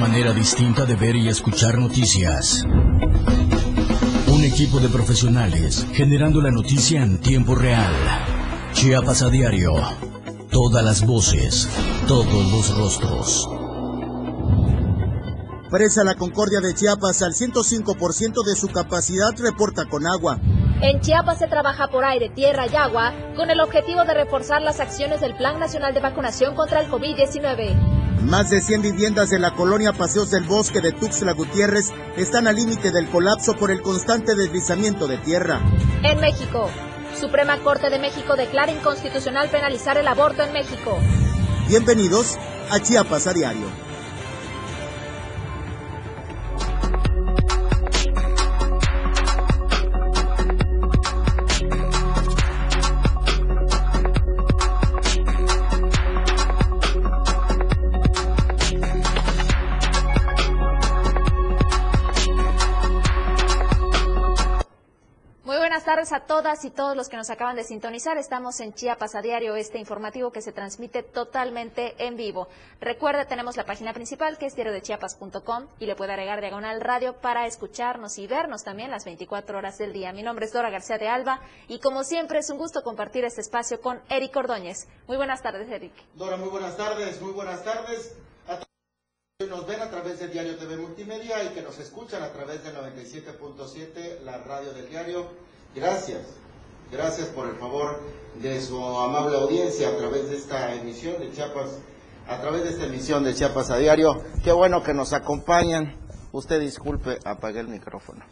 manera distinta de ver y escuchar noticias. Un equipo de profesionales generando la noticia en tiempo real. Chiapas a diario. Todas las voces, todos los rostros. Presa La Concordia de Chiapas al 105% de su capacidad reporta con agua. En Chiapas se trabaja por aire, tierra y agua con el objetivo de reforzar las acciones del Plan Nacional de Vacunación contra el COVID-19. Más de 100 viviendas de la colonia Paseos del Bosque de Tuxtla Gutiérrez están al límite del colapso por el constante deslizamiento de tierra. En México, Suprema Corte de México declara inconstitucional penalizar el aborto en México. Bienvenidos a Chiapas a Diario. Y todos los que nos acaban de sintonizar. Estamos en Chiapas a diario, este informativo que se transmite totalmente en vivo. Recuerde, tenemos la página principal que es diariodechiapas.com y le puede agregar diagonal radio para escucharnos y vernos también las 24 horas del día. Mi nombre es Dora García de Alba y como siempre es un gusto compartir este espacio con Eric Ordóñez. Muy buenas tardes, Eric. Dora, muy buenas tardes, muy buenas tardes que nos ven a través de Diario TV Multimedia y que nos escuchan a través de 97.7, la radio del diario Gracias, gracias por el favor de su amable audiencia a través de esta emisión de Chiapas, a través de esta emisión de Chiapas a diario. Qué bueno que nos acompañan. Usted disculpe, apagué el micrófono.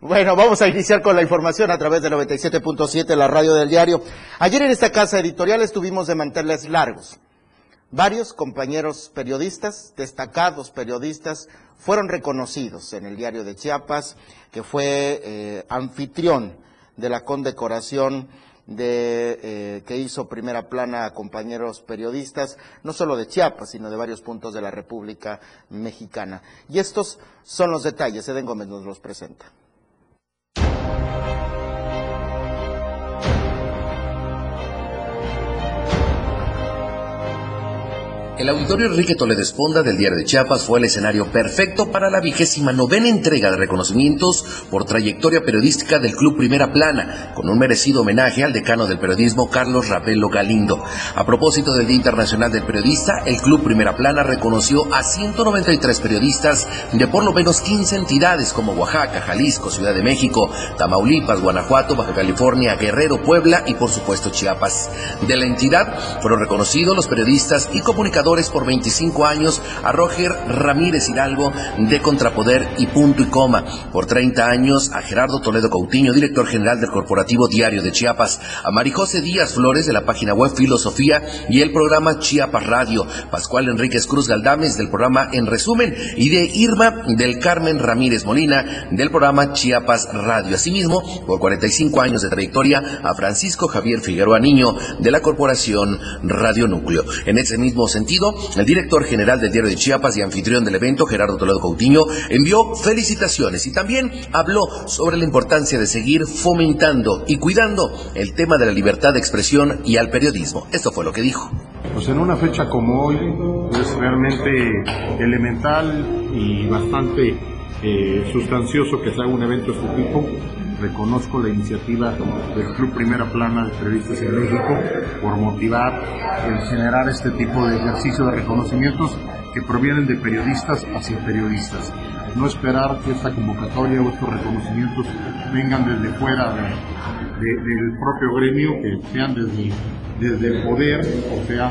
Bueno, vamos a iniciar con la información a través de 97.7, la radio del diario. Ayer en esta casa editorial estuvimos de manteles largos. Varios compañeros periodistas, destacados periodistas, fueron reconocidos en el diario de Chiapas, que fue eh, anfitrión de la condecoración de, eh, que hizo primera plana a compañeros periodistas, no solo de Chiapas, sino de varios puntos de la República Mexicana. Y estos son los detalles, Eden Gómez nos los presenta. El auditorio Enrique Toledo Esponda del Diario de Chiapas fue el escenario perfecto para la vigésima novena entrega de reconocimientos por trayectoria periodística del Club Primera Plana, con un merecido homenaje al decano del periodismo Carlos Ravelo Galindo. A propósito del Día Internacional del Periodista, el Club Primera Plana reconoció a 193 periodistas de por lo menos 15 entidades como Oaxaca, Jalisco, Ciudad de México, Tamaulipas, Guanajuato, Baja California, Guerrero, Puebla y por supuesto Chiapas. De la entidad fueron reconocidos los periodistas y comunicadores por 25 años, a Roger Ramírez Hidalgo de Contrapoder y Punto y Coma, por 30 años a Gerardo Toledo Coutinho, director general del Corporativo Diario de Chiapas, a Marijose Díaz Flores de la página web Filosofía y el programa Chiapas Radio, Pascual Enríquez Cruz Galdames del programa En Resumen y de Irma del Carmen Ramírez Molina del programa Chiapas Radio. Asimismo, por 45 años de trayectoria, a Francisco Javier Figueroa Niño de la Corporación Radio Núcleo. En ese mismo sentido, el director general del Diario de Chiapas y anfitrión del evento, Gerardo Toledo Coutinho, envió felicitaciones y también habló sobre la importancia de seguir fomentando y cuidando el tema de la libertad de expresión y al periodismo. Esto fue lo que dijo. Pues en una fecha como hoy es realmente elemental y bastante eh, sustancioso que se haga un evento de este tipo reconozco la iniciativa del Club Primera Plana de Periodistas en México por motivar el generar este tipo de ejercicio de reconocimientos que provienen de periodistas hacia periodistas. No esperar que esta convocatoria o estos reconocimientos vengan desde fuera del propio gremio, que sean desde, desde el poder o sean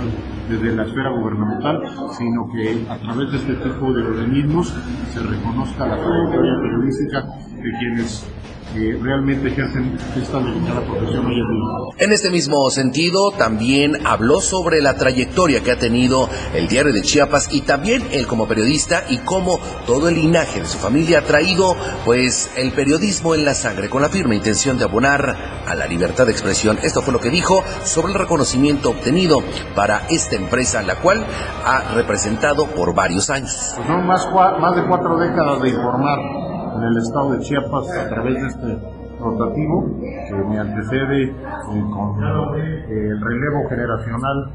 desde la esfera gubernamental, sino que a través de este tipo de organismos se reconozca la trayectoria periodística de quienes realmente ejercen esta profesión hoy en día. En este mismo sentido, también habló sobre la trayectoria que ha tenido el diario de Chiapas y también él como periodista y cómo todo el linaje de su familia ha traído pues el periodismo en la sangre con la firme intención de abonar a la libertad de expresión. Esto fue lo que dijo sobre el reconocimiento obtenido para esta empresa, la cual ha representado por varios años. Pues son más, más de cuatro décadas de informar en el estado de Chiapas a través de este rotativo que me antecede con eh, el relevo generacional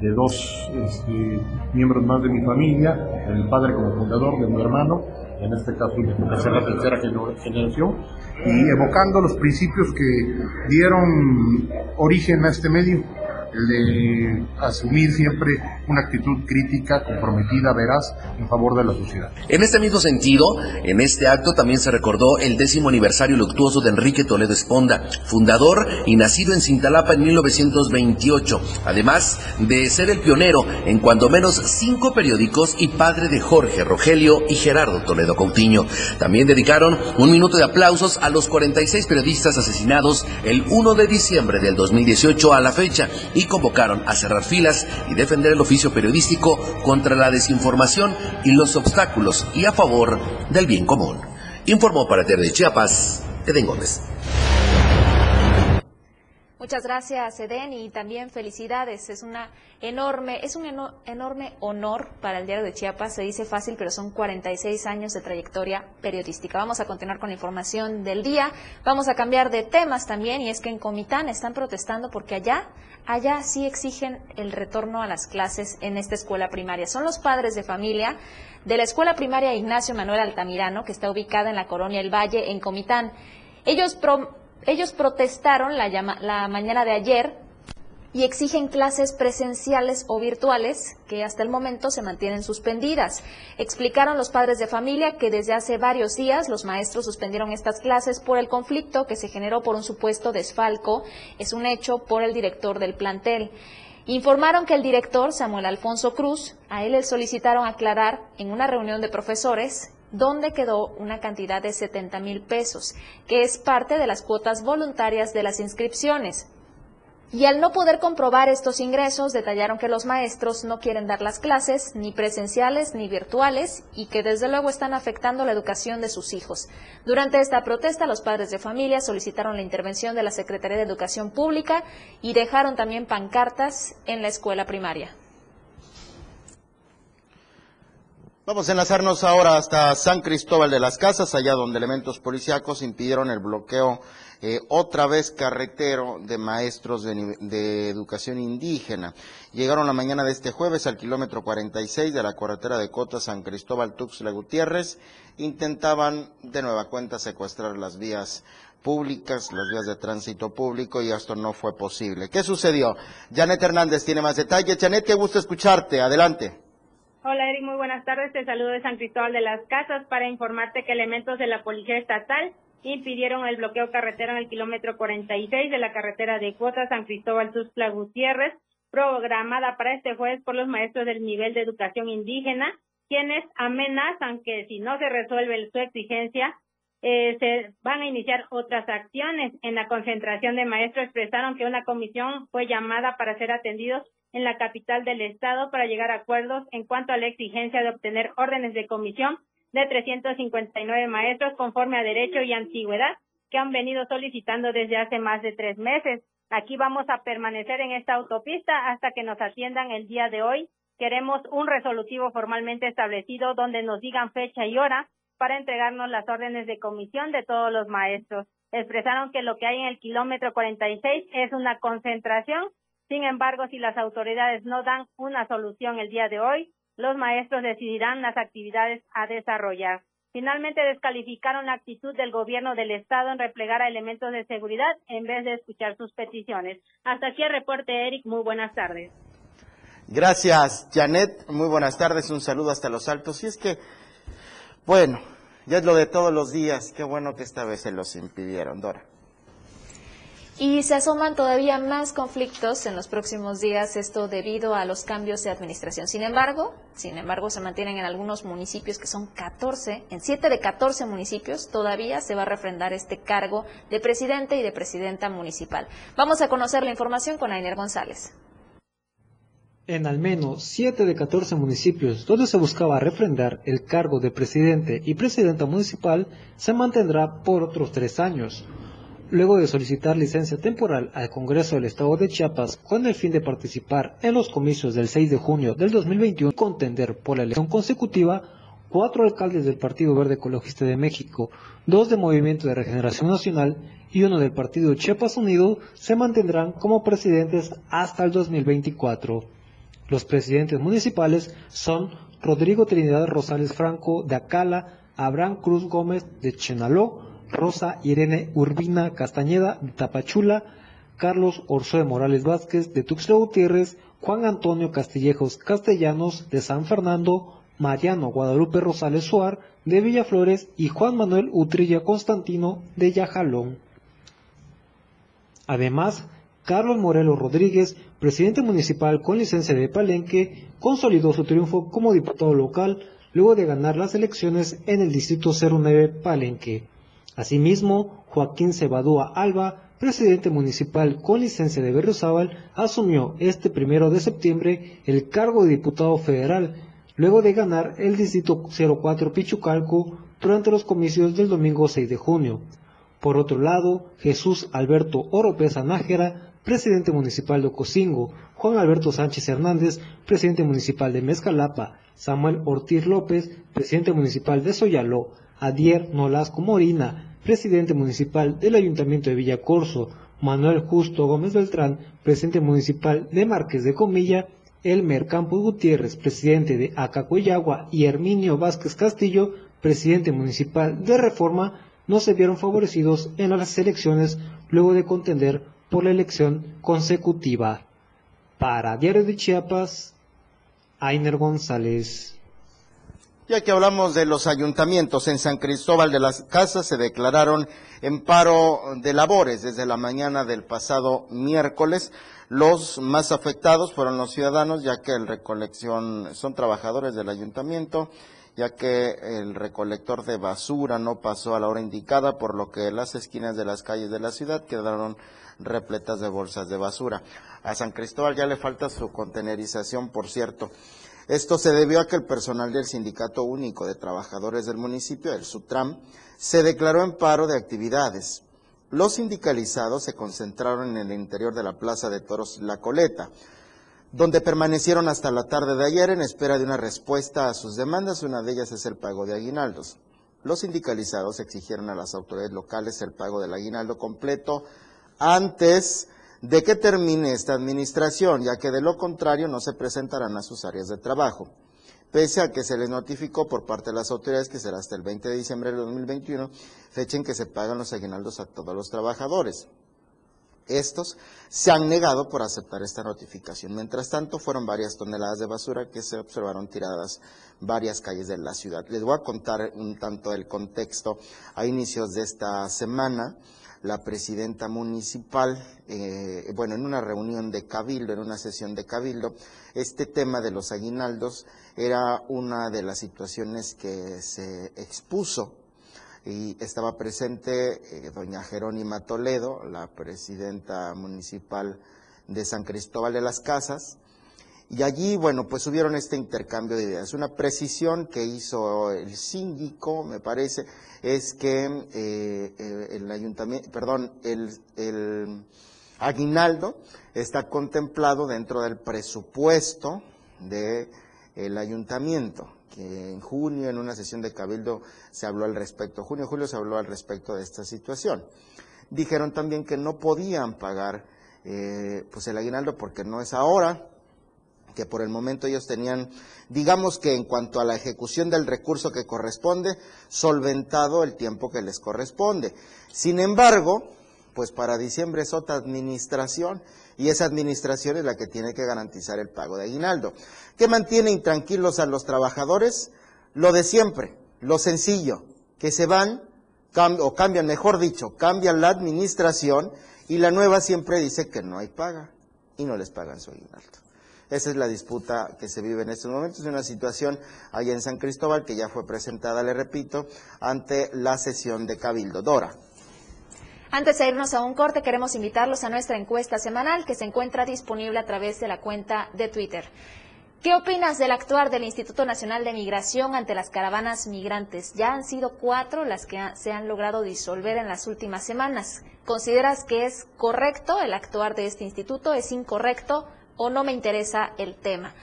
de, dos este, miembros más de mi familia, el padre como fundador de mi hermano, en este caso la tercera generación, y evocando los principios que dieron origen a este medio de asumir siempre una actitud crítica, comprometida, veraz, en favor de la sociedad. En este mismo sentido, en este acto también se recordó el décimo aniversario luctuoso de Enrique Toledo Esponda, fundador y nacido en Cintalapa en 1928, además de ser el pionero en cuando menos cinco periódicos y padre de Jorge Rogelio y Gerardo Toledo Coutinho. También dedicaron un minuto de aplausos a los 46 periodistas asesinados el 1 de diciembre del 2018 a la fecha y convocaron a cerrar filas y defender el oficio periodístico contra la desinformación y los obstáculos y a favor del bien común. Informó para Tierra de Chiapas, Eden Gómez. Muchas gracias, Eden, y también felicidades. Es una enorme, es un enorme honor para el diario de Chiapas. Se dice fácil, pero son 46 años de trayectoria periodística. Vamos a continuar con la información del día. Vamos a cambiar de temas también, y es que en Comitán están protestando porque allá, allá sí exigen el retorno a las clases en esta escuela primaria. Son los padres de familia de la escuela primaria Ignacio Manuel Altamirano, que está ubicada en la colonia El Valle, en Comitán. Ellos ellos protestaron la, la mañana de ayer y exigen clases presenciales o virtuales que hasta el momento se mantienen suspendidas. Explicaron los padres de familia que desde hace varios días los maestros suspendieron estas clases por el conflicto que se generó por un supuesto desfalco. Es un hecho por el director del plantel. Informaron que el director, Samuel Alfonso Cruz, a él le solicitaron aclarar en una reunión de profesores donde quedó una cantidad de 70 mil pesos, que es parte de las cuotas voluntarias de las inscripciones. Y al no poder comprobar estos ingresos, detallaron que los maestros no quieren dar las clases, ni presenciales ni virtuales, y que desde luego están afectando la educación de sus hijos. Durante esta protesta, los padres de familia solicitaron la intervención de la Secretaría de Educación Pública y dejaron también pancartas en la escuela primaria. Vamos a enlazarnos ahora hasta San Cristóbal de las Casas, allá donde elementos policíacos impidieron el bloqueo eh, otra vez carretero de maestros de, educación indígena. Llegaron la mañana de este jueves al kilómetro 46 de la carretera de Cota San Cristóbal Tuxtla Gutiérrez. Intentaban de nueva cuenta secuestrar las vías públicas, las vías de tránsito público y esto no fue posible. ¿Qué sucedió? Janet Hernández tiene más detalles. Janet, qué gusto escucharte. Adelante. Hola Eric, muy buenas tardes. Te saludo de San Cristóbal de las Casas para informarte que elementos de la Policía Estatal impidieron el bloqueo carretero en el kilómetro 46 de la carretera de Cuota San Cristóbal Tuxtla Gutiérrez, programada para este jueves por los maestros del nivel de educación indígena, quienes amenazan que si no se resuelve su exigencia, eh, se van a iniciar otras acciones. En la concentración de maestros expresaron que una comisión fue llamada para ser atendidos en la capital del estado para llegar a acuerdos en cuanto a la exigencia de obtener órdenes de comisión de 359 maestros conforme a derecho y antigüedad que han venido solicitando desde hace más de tres meses. Aquí vamos a permanecer en esta autopista hasta que nos atiendan el día de hoy. Queremos un resolutivo formalmente establecido donde nos digan fecha y hora para entregarnos las órdenes de comisión de todos los maestros. Expresaron que lo que hay en el kilómetro 46 es una concentración sin embargo, si las autoridades no dan una solución el día de hoy, los maestros decidirán las actividades a desarrollar. Finalmente descalificaron la actitud del gobierno del estado en replegar a elementos de seguridad en vez de escuchar sus peticiones. Hasta aquí el reporte, Eric. Muy buenas tardes. Gracias, Janet. Muy buenas tardes. Un saludo hasta los altos. Y es que, bueno, ya es lo de todos los días. Qué bueno que esta vez se los impidieron, Dora. Y se asoman todavía más conflictos en los próximos días, esto debido a los cambios de administración. Sin embargo, sin embargo, se mantienen en algunos municipios que son 14, en 7 de 14 municipios todavía se va a refrendar este cargo de presidente y de presidenta municipal. Vamos a conocer la información con Ainer González. En al menos 7 de 14 municipios donde se buscaba refrendar el cargo de presidente y presidenta municipal, se mantendrá por otros tres años luego de solicitar licencia temporal al Congreso del Estado de Chiapas con el fin de participar en los comicios del 6 de junio del 2021 y contender por la elección consecutiva, cuatro alcaldes del Partido Verde Ecologista de México, dos de Movimiento de Regeneración Nacional y uno del Partido Chiapas Unido se mantendrán como presidentes hasta el 2024. Los presidentes municipales son Rodrigo Trinidad Rosales Franco de Acala, Abraham Cruz Gómez de Chenaló, Rosa Irene Urbina Castañeda de Tapachula, Carlos Orsoe Morales Vázquez de Tuxtla Gutiérrez, Juan Antonio Castillejos Castellanos de San Fernando, Mariano Guadalupe Rosales Suar de Villaflores y Juan Manuel Utrilla Constantino de Yajalón. Además, Carlos Morelos Rodríguez, presidente municipal con licencia de Palenque, consolidó su triunfo como diputado local luego de ganar las elecciones en el Distrito 09 Palenque. Asimismo, Joaquín Cebadúa Alba, presidente municipal con licencia de Berriozábal, asumió este primero de septiembre el cargo de diputado federal, luego de ganar el Distrito 04 Pichucalco durante los comicios del domingo 6 de junio. Por otro lado, Jesús Alberto Oropesa Nájera, presidente municipal de Ocosingo, Juan Alberto Sánchez Hernández, presidente municipal de Mezcalapa, Samuel Ortiz López, presidente municipal de Soyaló, Adier Nolasco Morina, presidente municipal del Ayuntamiento de Villacorso, Manuel Justo Gómez Beltrán, presidente municipal de Márquez de Comilla, Elmer Campos Gutiérrez, presidente de Acacoyagua, y Herminio Vázquez Castillo, presidente municipal de Reforma, no se vieron favorecidos en las elecciones luego de contender por la elección consecutiva. Para Diario de Chiapas, Ainer González. Ya que hablamos de los ayuntamientos, en San Cristóbal de las Casas se declararon en paro de labores desde la mañana del pasado miércoles. Los más afectados fueron los ciudadanos, ya que el recolección son trabajadores del ayuntamiento, ya que el recolector de basura no pasó a la hora indicada, por lo que las esquinas de las calles de la ciudad quedaron repletas de bolsas de basura. A San Cristóbal ya le falta su contenerización, por cierto. Esto se debió a que el personal del Sindicato Único de Trabajadores del municipio, el SUTRAM, se declaró en paro de actividades. Los sindicalizados se concentraron en el interior de la Plaza de Toros La Coleta, donde permanecieron hasta la tarde de ayer en espera de una respuesta a sus demandas. Una de ellas es el pago de aguinaldos. Los sindicalizados exigieron a las autoridades locales el pago del aguinaldo completo antes de que termine esta administración, ya que de lo contrario no se presentarán a sus áreas de trabajo. Pese a que se les notificó por parte de las autoridades que será hasta el 20 de diciembre de 2021, fecha en que se pagan los aguinaldos a todos los trabajadores. Estos se han negado por aceptar esta notificación. Mientras tanto, fueron varias toneladas de basura que se observaron tiradas varias calles de la ciudad. Les voy a contar un tanto el contexto. A inicios de esta semana, la presidenta municipal, eh, bueno, en una reunión de cabildo, en una sesión de cabildo, este tema de los aguinaldos era una de las situaciones que se expuso y estaba presente eh, doña Jerónima Toledo, la presidenta municipal de San Cristóbal de las Casas, y allí, bueno, pues hubieron este intercambio de ideas. Una precisión que hizo el síndico, me parece, es que eh, el ayuntamiento, perdón, el, aguinaldo está contemplado dentro del presupuesto del ayuntamiento, que en junio en una sesión de cabildo se habló al respecto, junio, julio se habló al respecto de esta situación. Dijeron también que no podían pagar eh, pues el aguinaldo porque no es ahora, que por el momento ellos tenían, digamos que en cuanto a la ejecución del recurso que corresponde, solventado el tiempo que les corresponde. Sin embargo, pues para diciembre es otra administración y esa administración es la que tiene que garantizar el pago de aguinaldo. ¿Qué mantiene intranquilos a los trabajadores? Lo de siempre, lo sencillo, que se van o cambian, mejor dicho, cambian la administración y la nueva siempre dice que no hay paga y no les pagan su aguinaldo. Esa es la disputa que se vive en estos momentos, una situación allá en San Cristóbal que ya fue presentada, le repito, ante la sesión de Cabildo. Dora. Antes de irnos a un corte, queremos invitarlos a nuestra encuesta semanal que se encuentra disponible a través de la cuenta de Twitter. ¿Qué opinas del actuar del Instituto Nacional de Migración ante las caravanas migrantes? Ya han sido cuatro las que se han logrado disolver en las últimas semanas. ¿Consideras que es correcto el actuar de este instituto? ¿Es incorrecto? o no me interesa el tema.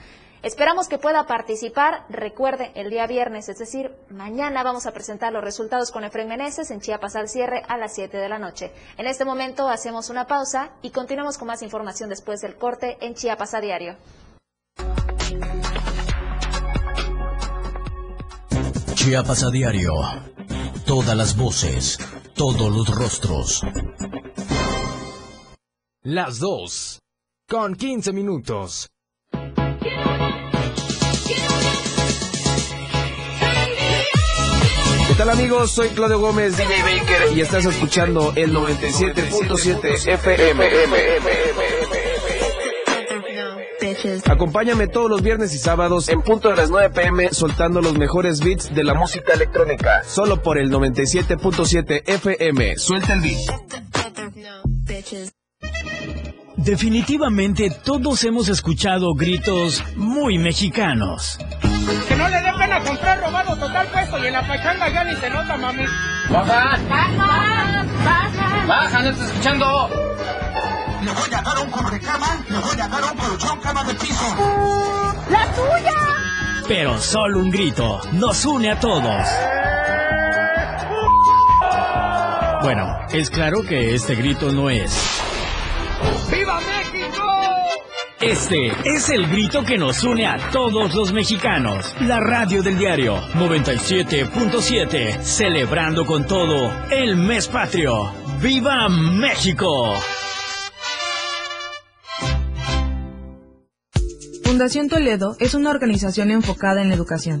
Esperamos que pueda participar. Recuerde, el día viernes, es decir, mañana vamos a presentar los resultados con Efraín Meneses en Chiapas al cierre a las 7 de la noche. En este momento hacemos una pausa y continuamos con más información después del corte en Chiapas a diario. Chiapas a diario. Todas las voces, todos los rostros. Las dos con 15 minutos. ¿Qué tal amigos? Soy Claudio Gómez, DJ Baker, y estás escuchando el 97.7 FM. Acompáñame todos los viernes y sábados en punto de las 9 pm soltando los mejores beats de la música electrónica. Solo por el 97.7 FM. Suelta el beat. Definitivamente todos hemos escuchado gritos muy mexicanos. Que no le dé pena comprar robado total peso y en la pachanga ya ni se nota, mami. ¡Baja! ¡Baja! ¡Baja! ¡Baja! ¡No estás escuchando! Le voy a dar un cubrecama, le voy a dar un colchón cama de piso. ¡La tuya! Pero solo un grito nos une a todos. Bueno, es claro que este grito no es. ¡Viva México! Este es el grito que nos une a todos los mexicanos. La radio del diario 97.7, celebrando con todo el mes patrio. ¡Viva México! Fundación Toledo es una organización enfocada en la educación.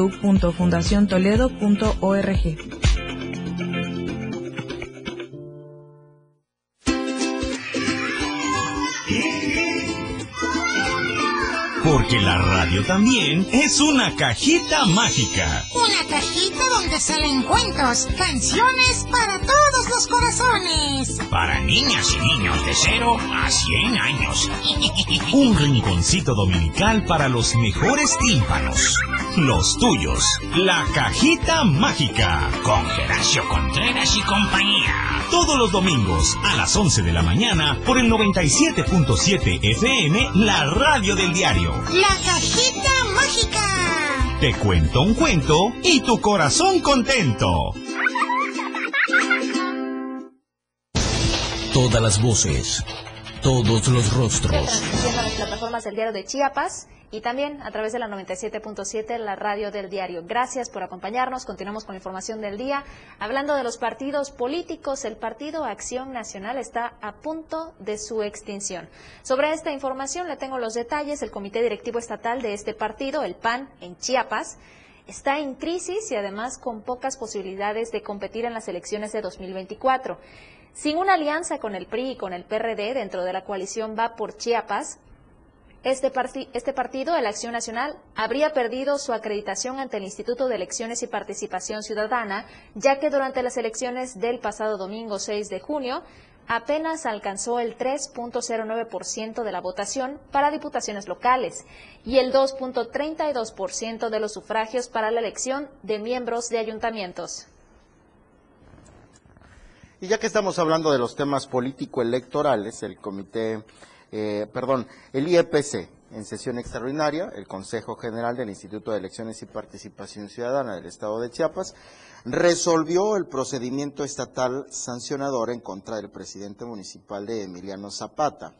www.fundaciontoledo.org. Porque la radio también es una cajita mágica. Una cajita donde salen cuentos, canciones para todos los corazones. Para niñas y niños de 0 a 100 años. Un rinconcito dominical para los mejores tímpanos. Los tuyos. La cajita mágica. Con Geracio Contreras y compañía. Todos los domingos a las 11 de la mañana por el 97.7 FM, la radio del diario. La cajita mágica. Te cuento un cuento y tu corazón contento. Todas las voces, todos los rostros. A las plataformas del diario de Chiapas y también a través de la 97.7, la radio del diario. Gracias por acompañarnos. Continuamos con la información del día. Hablando de los partidos políticos, el Partido Acción Nacional está a punto de su extinción. Sobre esta información le tengo los detalles. El Comité Directivo Estatal de este partido, el PAN, en Chiapas, está en crisis y además con pocas posibilidades de competir en las elecciones de 2024. Sin una alianza con el PRI y con el PRD dentro de la coalición Va por Chiapas, este, este, partido, el Acción Nacional, habría perdido su acreditación ante el Instituto de Elecciones y Participación Ciudadana, ya que durante las elecciones del pasado domingo 6 de junio apenas alcanzó el 3.09% de la votación para diputaciones locales y el 2.32% de los sufragios para la elección de miembros de ayuntamientos. Y ya que estamos hablando de los temas político-electorales, el comité eh, perdón, el IEPC, en sesión extraordinaria, el Consejo General del Instituto de Elecciones y Participación Ciudadana del Estado de Chiapas resolvió el procedimiento estatal sancionador en contra del presidente municipal de Emiliano Zapata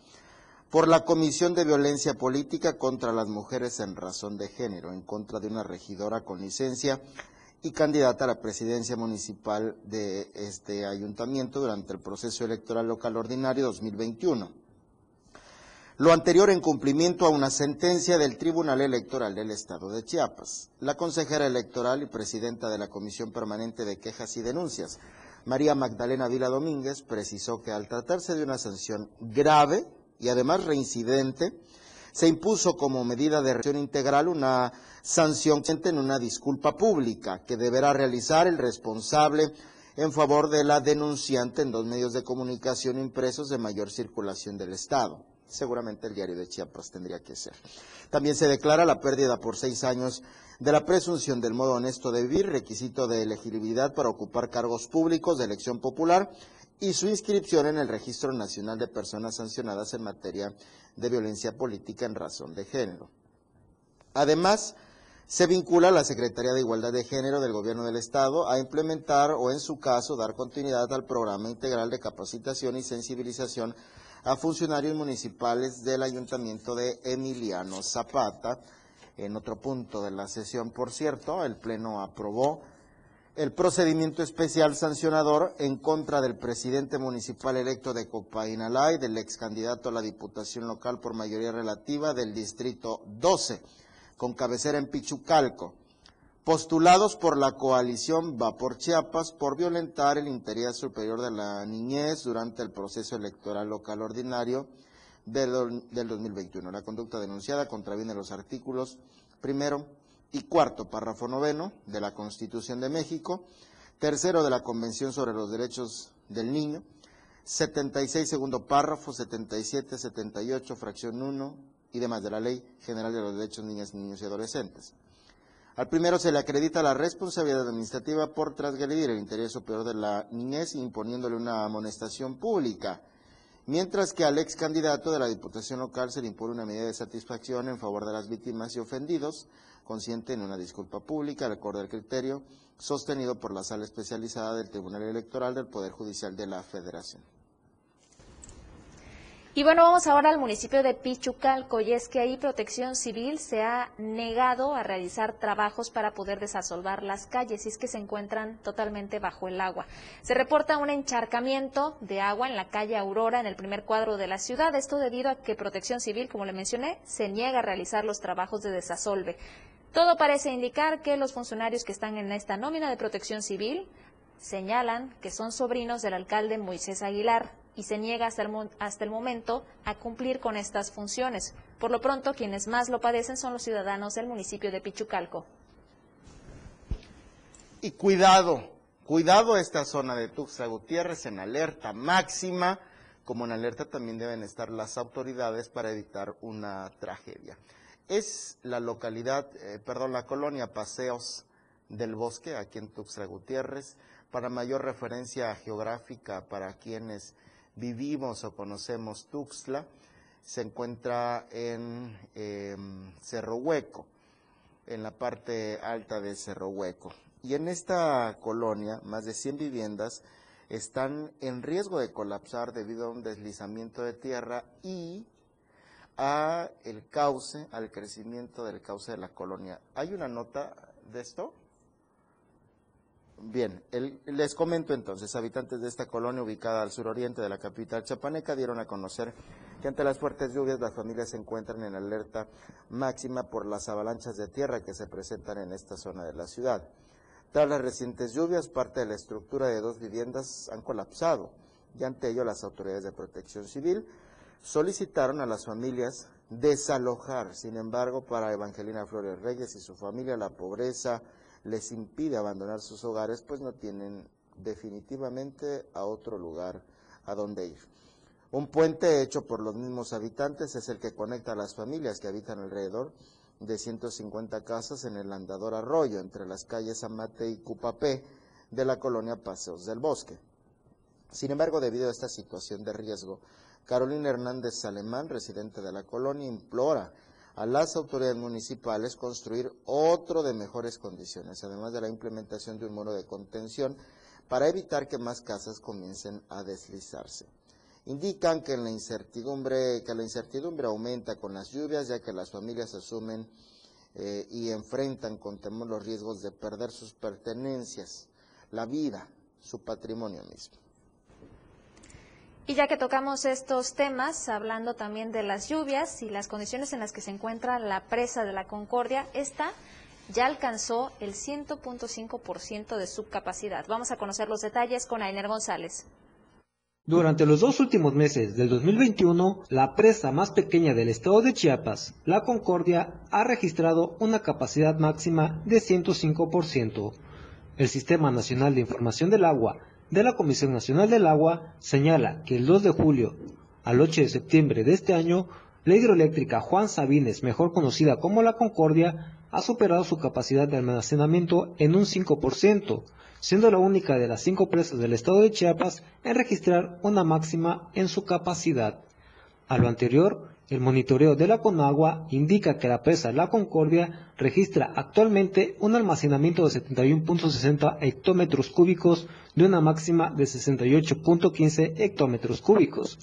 por la Comisión de Violencia Política contra las Mujeres en Razón de Género, en contra de una regidora con licencia y candidata a la presidencia municipal de este ayuntamiento durante el proceso electoral local ordinario 2021. Lo anterior en cumplimiento a una sentencia del Tribunal Electoral del Estado de Chiapas. La consejera electoral y presidenta de la Comisión Permanente de Quejas y Denuncias, María Magdalena Vila Domínguez, precisó que al tratarse de una sanción grave y además reincidente, se impuso como medida de reacción integral una sanción en una disculpa pública que deberá realizar el responsable en favor de la denunciante en dos medios de comunicación impresos de mayor circulación del Estado. Seguramente el diario de Chiapas tendría que ser. También se declara la pérdida por seis años de la presunción del modo honesto de vivir, requisito de elegibilidad para ocupar cargos públicos de elección popular y su inscripción en el Registro Nacional de Personas Sancionadas en materia de violencia política en razón de género. Además, se vincula a la Secretaría de Igualdad de Género del Gobierno del Estado a implementar o, en su caso, dar continuidad al programa integral de capacitación y sensibilización a funcionarios municipales del Ayuntamiento de Emiliano Zapata, en otro punto de la sesión, por cierto, el Pleno aprobó el procedimiento especial sancionador en contra del presidente municipal electo de Copainalá y del ex candidato a la Diputación Local por mayoría relativa del Distrito 12, con cabecera en Pichucalco, postulados por la coalición Va por Chiapas por violentar el interés superior de la niñez durante el proceso electoral local ordinario del, del 2021. La conducta denunciada contraviene los artículos primero y cuarto, párrafo noveno de la Constitución de México, tercero de la Convención sobre los Derechos del Niño, 76 segundo párrafo, 77, 78, fracción 1 y demás de la Ley General de los Derechos de Niñas, Niños y Adolescentes. Al primero se le acredita la responsabilidad administrativa por transgredir el interés superior de la niñez imponiéndole una amonestación pública mientras que al ex candidato de la Diputación Local se le impone una medida de satisfacción en favor de las víctimas y ofendidos, consciente en una disculpa pública, de acuerdo al criterio sostenido por la sala especializada del Tribunal Electoral del Poder Judicial de la Federación. Y bueno, vamos ahora al municipio de Pichucalco y es que ahí Protección Civil se ha negado a realizar trabajos para poder desasolvar las calles y es que se encuentran totalmente bajo el agua. Se reporta un encharcamiento de agua en la calle Aurora en el primer cuadro de la ciudad, esto debido a que Protección Civil, como le mencioné, se niega a realizar los trabajos de desasolve. Todo parece indicar que los funcionarios que están en esta nómina de Protección Civil señalan que son sobrinos del alcalde Moisés Aguilar y se niega hasta el, momento a cumplir con estas funciones. Por lo pronto, quienes más lo padecen son los ciudadanos del municipio de Pichucalco. Y cuidado, cuidado esta zona de Tuxtla Gutiérrez en alerta máxima, como en alerta también deben estar las autoridades para evitar una tragedia. Es la localidad, eh, perdón, la colonia Paseos del Bosque, aquí en Tuxtla Gutiérrez, para mayor referencia geográfica para quienes vivimos o conocemos Tuxtla, se encuentra en em, Cerro Hueco, en la parte alta de Cerro Hueco. Y en esta colonia, más de 100 viviendas están en riesgo de colapsar debido a un deslizamiento de tierra y a el cauce, al crecimiento del cauce de la colonia. ¿Hay una nota de esto? Bien, les comento entonces, habitantes de esta colonia ubicada al suroriente de la capital chapaneca dieron a conocer que ante las fuertes lluvias las familias se encuentran en alerta máxima por las avalanchas de tierra que se presentan en esta zona de la ciudad. Tras las recientes lluvias, parte de la estructura de dos viviendas han colapsado y ante ello las autoridades de protección civil solicitaron a las familias desalojar. Sin embargo, para Evangelina Flores Reyes y su familia, la pobreza, les impide abandonar sus hogares, pues no tienen definitivamente a otro lugar a donde ir. Un puente hecho por los mismos habitantes es el que conecta a las familias que habitan alrededor de 150 casas en el andador arroyo entre las calles Amate y Cupapé de la colonia Paseos del Bosque. Sin embargo, debido a esta situación de riesgo, Carolina Hernández Alemán, residente de la colonia, implora a las autoridades municipales construir otro de mejores condiciones, además de la implementación de un muro de contención para evitar que más casas comiencen a deslizarse. Indican que la incertidumbre, que la incertidumbre aumenta con las lluvias, ya que las familias asumen eh, y enfrentan con temor los riesgos de perder sus pertenencias, la vida, su patrimonio mismo. Y ya que tocamos estos temas, hablando también de las lluvias y las condiciones en las que se encuentra la presa de la Concordia, esta ya alcanzó el 100.5% de su capacidad. Vamos a conocer los detalles con Ainer González. Durante los dos últimos meses del 2021, la presa más pequeña del estado de Chiapas, la Concordia, ha registrado una capacidad máxima de 105%. El Sistema Nacional de Información del Agua de la Comisión Nacional del Agua señala que el 2 de julio, Al 8 de septiembre de este año, la hidroeléctrica Juan Sabines, mejor conocida como La Concordia, ha superado su capacidad de almacenamiento en un 5%, siendo la única de las cinco presas del estado de Chiapas en registrar una máxima en su capacidad. A lo anterior, el monitoreo de la Conagua indica que la presa La Concordia registra actualmente un almacenamiento de 71.60 hectómetros cúbicos de una máxima de 68.15 hectómetros cúbicos.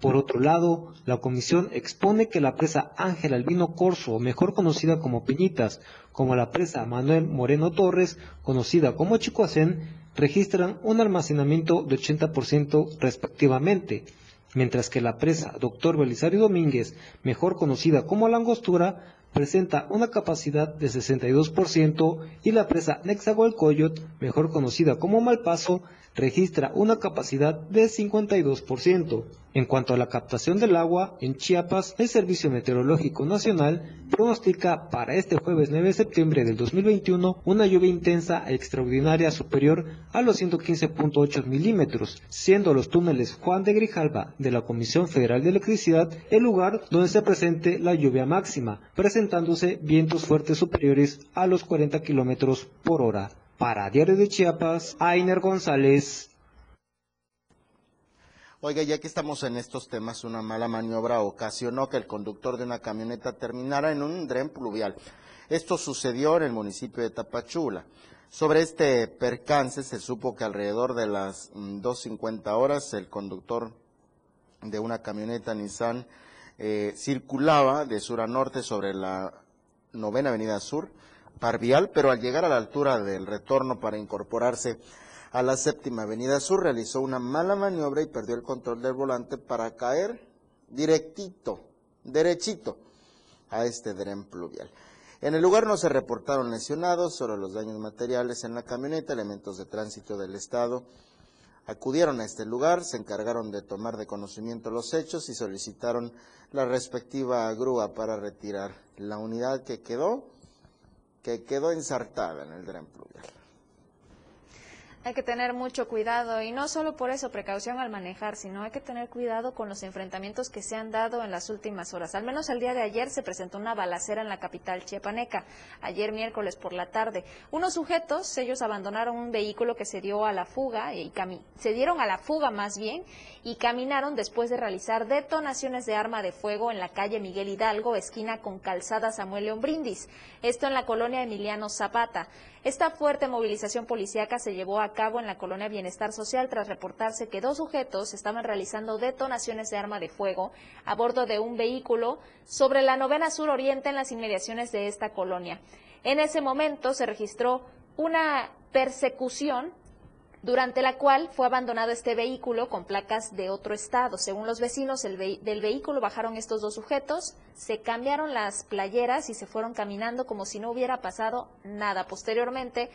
Por otro lado, la comisión expone que la presa Ángel Albino Corso, mejor conocida como Piñitas, como la presa Manuel Moreno Torres, conocida como Chicoacén, registran un almacenamiento de 80% respectivamente, mientras que la presa Dr. Belisario Domínguez, mejor conocida como Langostura, presenta una capacidad de 62% y la presa Nexahualcoyot, mejor conocida como Malpaso, registra una capacidad de 52%. En cuanto a la captación del agua, en Chiapas, el Servicio Meteorológico Nacional pronostica para este jueves 9 de septiembre del 2021 una lluvia intensa e extraordinaria superior a los 115.8 milímetros, siendo los túneles Juan de Grijalva de la Comisión Federal de Electricidad el lugar donde se presente la lluvia máxima, presentándose vientos fuertes superiores a los 40 kilómetros por hora. Para Diario de Chiapas, Ainer González. Oiga, ya que estamos en estos temas, una mala maniobra ocasionó que el conductor de una camioneta terminara en un dren pluvial. Esto sucedió en el municipio de Tapachula. Sobre este percance se supo que alrededor de las 2.50 mm, horas el conductor de una camioneta Nissan eh, circulaba de sur a norte sobre la novena avenida sur, Parvial, pero al llegar a la altura del retorno para incorporarse a la séptima avenida sur, realizó una mala maniobra y perdió el control del volante para caer directito, derechito, a este dren pluvial. En el lugar no se reportaron lesionados, solo los daños materiales en la camioneta, elementos de tránsito del Estado acudieron a este lugar, se encargaron de tomar de conocimiento los hechos y solicitaron la respectiva grúa para retirar la unidad que quedó, que quedó ensartada en el dren pluvial. Hay que tener mucho cuidado y no solo por eso precaución al manejar, sino hay que tener cuidado con los enfrentamientos que se han dado en las últimas horas. Al menos el día de ayer se presentó una balacera en la capital chiapaneca, ayer miércoles por la tarde. Unos sujetos, ellos abandonaron un vehículo que se dio a la fuga y se dieron a la fuga más bien y caminaron después de realizar detonaciones de arma de fuego en la calle Miguel Hidalgo, esquina con calzada Samuel León Brindis. Esto en la colonia Emiliano Zapata. Esta fuerte movilización policíaca se llevó a cabo en la colonia Bienestar Social tras reportarse que dos sujetos estaban realizando detonaciones de arma de fuego a bordo de un vehículo sobre la novena sur oriente en las inmediaciones de esta colonia. En ese momento se registró una persecución durante la cual fue abandonado este vehículo con placas de otro estado. Según los vecinos del vehículo bajaron estos dos sujetos, se cambiaron las playeras y se fueron caminando como si no hubiera pasado nada. Posteriormente,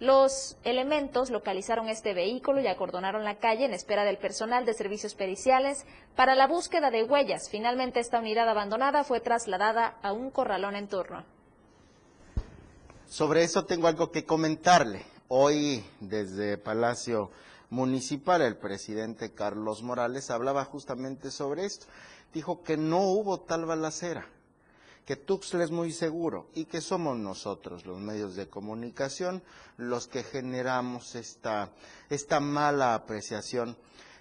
los elementos localizaron este vehículo y acordonaron la calle en espera del personal de servicios periciales para la búsqueda de huellas. Finalmente, esta unidad abandonada fue trasladada a un corralón en turno. Sobre eso tengo algo que comentarle. Hoy, desde Palacio Municipal, el presidente Carlos Morales hablaba justamente sobre esto. Dijo que no hubo tal balacera, que Tuxtla es muy seguro y que somos nosotros, los medios de comunicación, los que generamos esta, esta mala apreciación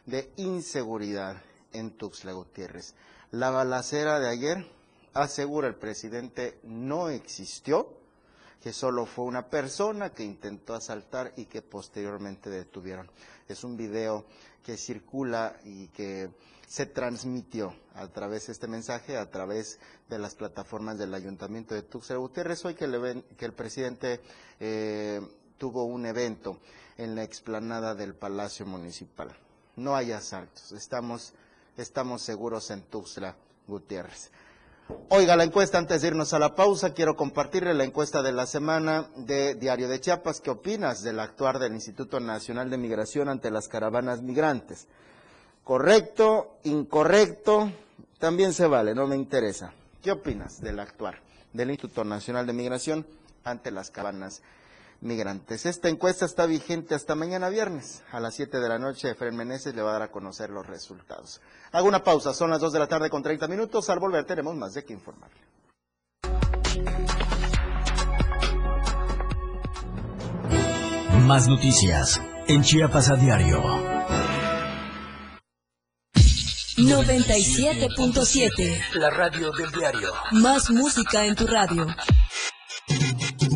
de inseguridad en Tuxtla Gutiérrez. La balacera de ayer, asegura el presidente, no existió que solo fue una persona que intentó asaltar y que posteriormente detuvieron. Es un video que circula y que se transmitió a través de este mensaje, a través de las plataformas del Ayuntamiento de Tuxtla Gutiérrez, hoy que, el presidente eh, tuvo un evento en la explanada del Palacio Municipal. No hay asaltos, estamos, estamos seguros en Tuxtla Gutiérrez. Oiga, la encuesta, antes de irnos a la pausa, quiero compartirle la encuesta de la semana de Diario de Chiapas. ¿Qué opinas del actuar del Instituto Nacional de Migración ante las caravanas migrantes? ¿Correcto? ¿Incorrecto? También se vale, no me interesa. ¿Qué opinas del actuar del Instituto Nacional de Migración ante las caravanas migrantes. Esta encuesta está vigente hasta mañana viernes. A las 7 de la noche, Efraín Meneses le va a dar a conocer los resultados. Hago una pausa, son las 2 de la tarde con 30 minutos. Al volver tenemos más de qué informarle. Más noticias en Chiapas a diario. 97.7 La radio del diario. Más música en tu radio.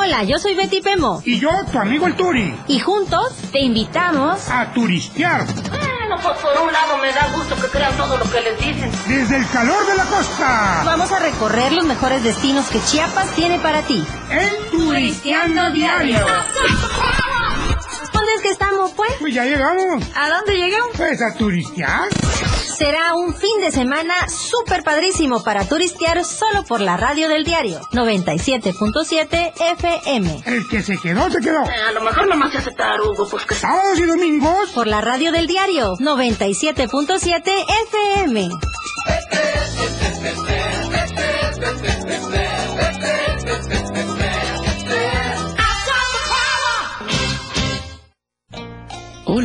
Hola, yo soy Betty Pemo. Y yo, tu amigo el Turi. Y juntos te invitamos a turistear. Bueno, pues por un lado me da gusto que crean todo lo que les dicen. Desde el calor de la costa. Vamos a recorrer los mejores destinos que Chiapas tiene para ti. El Turisteando Diario. ¿Dónde es que estamos, pues? Pues ya llegamos. ¿A dónde llegamos? Pues a turistear. Será un fin de semana súper padrísimo para turistear solo por la radio del diario 97.7 FM. El que se quedó, se quedó. Eh, a lo mejor nomás se hace tarugo, pues que... Sábados y domingos. Por la radio del diario 97.7 FM.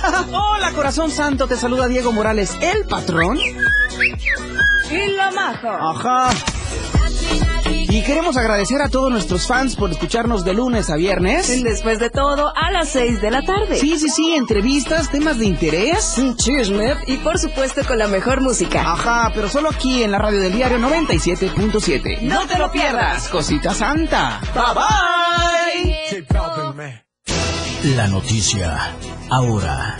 Hola, corazón santo, te saluda Diego Morales, el patrón. Y la maja. Ajá. Y queremos agradecer a todos nuestros fans por escucharnos de lunes a viernes. Después de todo, a las 6 de la tarde. Sí, sí, sí, entrevistas, temas de interés. Chisme y por supuesto con la mejor música. Ajá, pero solo aquí en la radio del diario 97.7. No te lo pierdas. Cosita santa. Bye bye. La noticia ahora.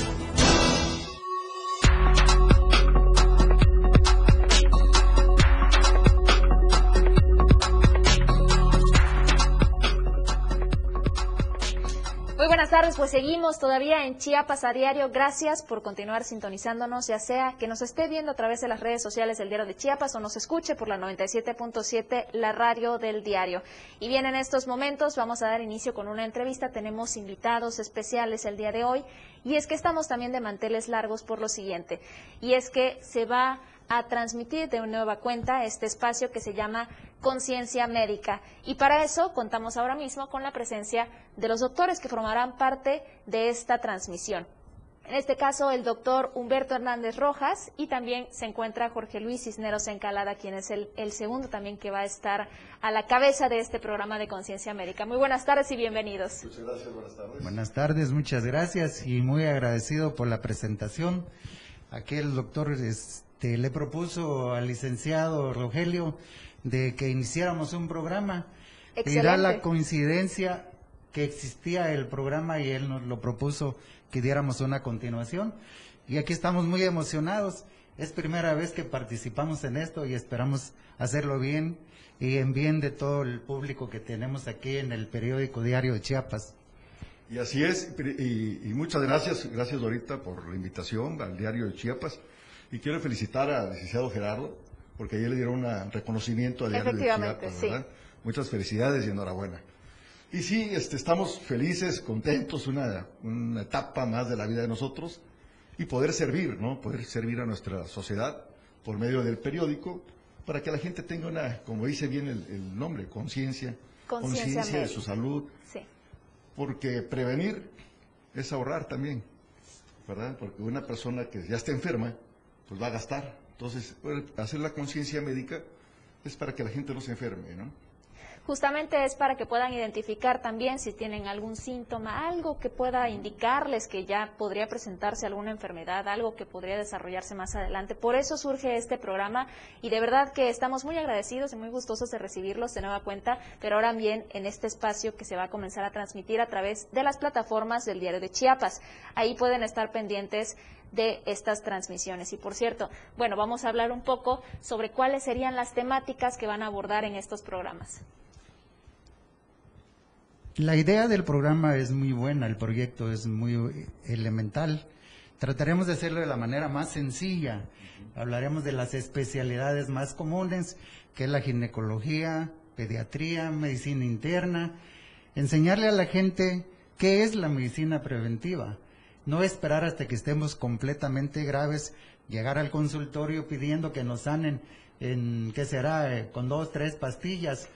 Buenas tardes, pues seguimos todavía en Chiapas a diario. Gracias por continuar sintonizándonos, ya sea que nos esté viendo a través de las redes sociales del Diario de Chiapas o nos escuche por la 97.7, la radio del diario. Y bien, en estos momentos vamos a dar inicio con una entrevista. Tenemos invitados especiales el día de hoy y es que estamos también de manteles largos por lo siguiente. Y es que se va a transmitir de nueva cuenta este espacio que se llama Conciencia Médica. Y para eso contamos ahora mismo con la presencia de los doctores que formarán parte de esta transmisión. En este caso, el doctor Humberto Hernández Rojas y también se encuentra Jorge Luis Cisneros Encalada, quien es el, el segundo también que va a estar a la cabeza de este programa de Conciencia Médica. Muy buenas tardes y bienvenidos. Muchas gracias, buenas tardes. Buenas tardes, muchas gracias y muy agradecido por la presentación. Aquel doctor este, le propuso al licenciado Rogelio de que iniciáramos un programa y da la Excelente. coincidencia que existía el programa y él nos lo propuso que diéramos una continuación y aquí estamos muy emocionados. Es primera vez que participamos en esto y esperamos hacerlo bien y en bien de todo el público que tenemos aquí en el periódico diario de Chiapas. Y así es, y, y muchas gracias, gracias Dorita por la invitación al diario de Chiapas. Y quiero felicitar al licenciado Gerardo, porque ayer le dieron un reconocimiento al diario de Efectivamente, Chiapas, sí. Muchas felicidades y enhorabuena. Y sí, este, estamos felices, contentos, una, una etapa más de la vida de nosotros y poder servir, ¿no? Poder servir a nuestra sociedad por medio del periódico para que la gente tenga una, como dice bien el, el nombre, conciencia, Conciencia de su salud, Sí. porque prevenir es ahorrar también. ¿verdad? Porque una persona que ya está enferma, pues va a gastar. Entonces, hacer la conciencia médica es para que la gente no se enferme, ¿no? Justamente es para que puedan identificar también si tienen algún síntoma, algo que pueda indicarles que ya podría presentarse alguna enfermedad, algo que podría desarrollarse más adelante. Por eso surge este programa y de verdad que estamos muy agradecidos y muy gustosos de recibirlos de nueva cuenta, pero ahora bien en este espacio que se va a comenzar a transmitir a través de las plataformas del diario de Chiapas. Ahí pueden estar pendientes de estas transmisiones. Y por cierto, bueno, vamos a hablar un poco sobre cuáles serían las temáticas que van a abordar en estos programas. La idea del programa es muy buena, el proyecto es muy elemental. Trataremos de hacerlo de la manera más sencilla. Hablaremos de las especialidades más comunes, que es la ginecología, pediatría, medicina interna. Enseñarle a la gente qué es la medicina preventiva. No esperar hasta que estemos completamente graves, llegar al consultorio pidiendo que nos sanen en, ¿qué será?, eh, con dos, tres pastillas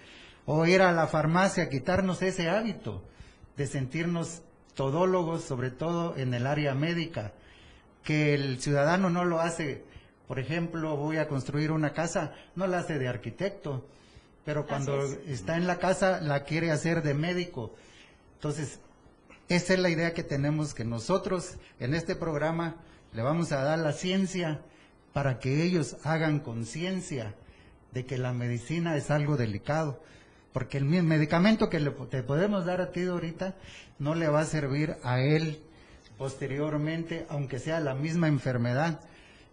o ir a la farmacia, quitarnos ese hábito de sentirnos todólogos, sobre todo en el área médica, que el ciudadano no lo hace, por ejemplo, voy a construir una casa, no la hace de arquitecto, pero cuando está en la casa la quiere hacer de médico. Entonces, esa es la idea que tenemos, que nosotros en este programa le vamos a dar la ciencia para que ellos hagan conciencia de que la medicina es algo delicado porque el medicamento que le, te podemos dar a ti ahorita no le va a servir a él posteriormente, aunque sea la misma enfermedad.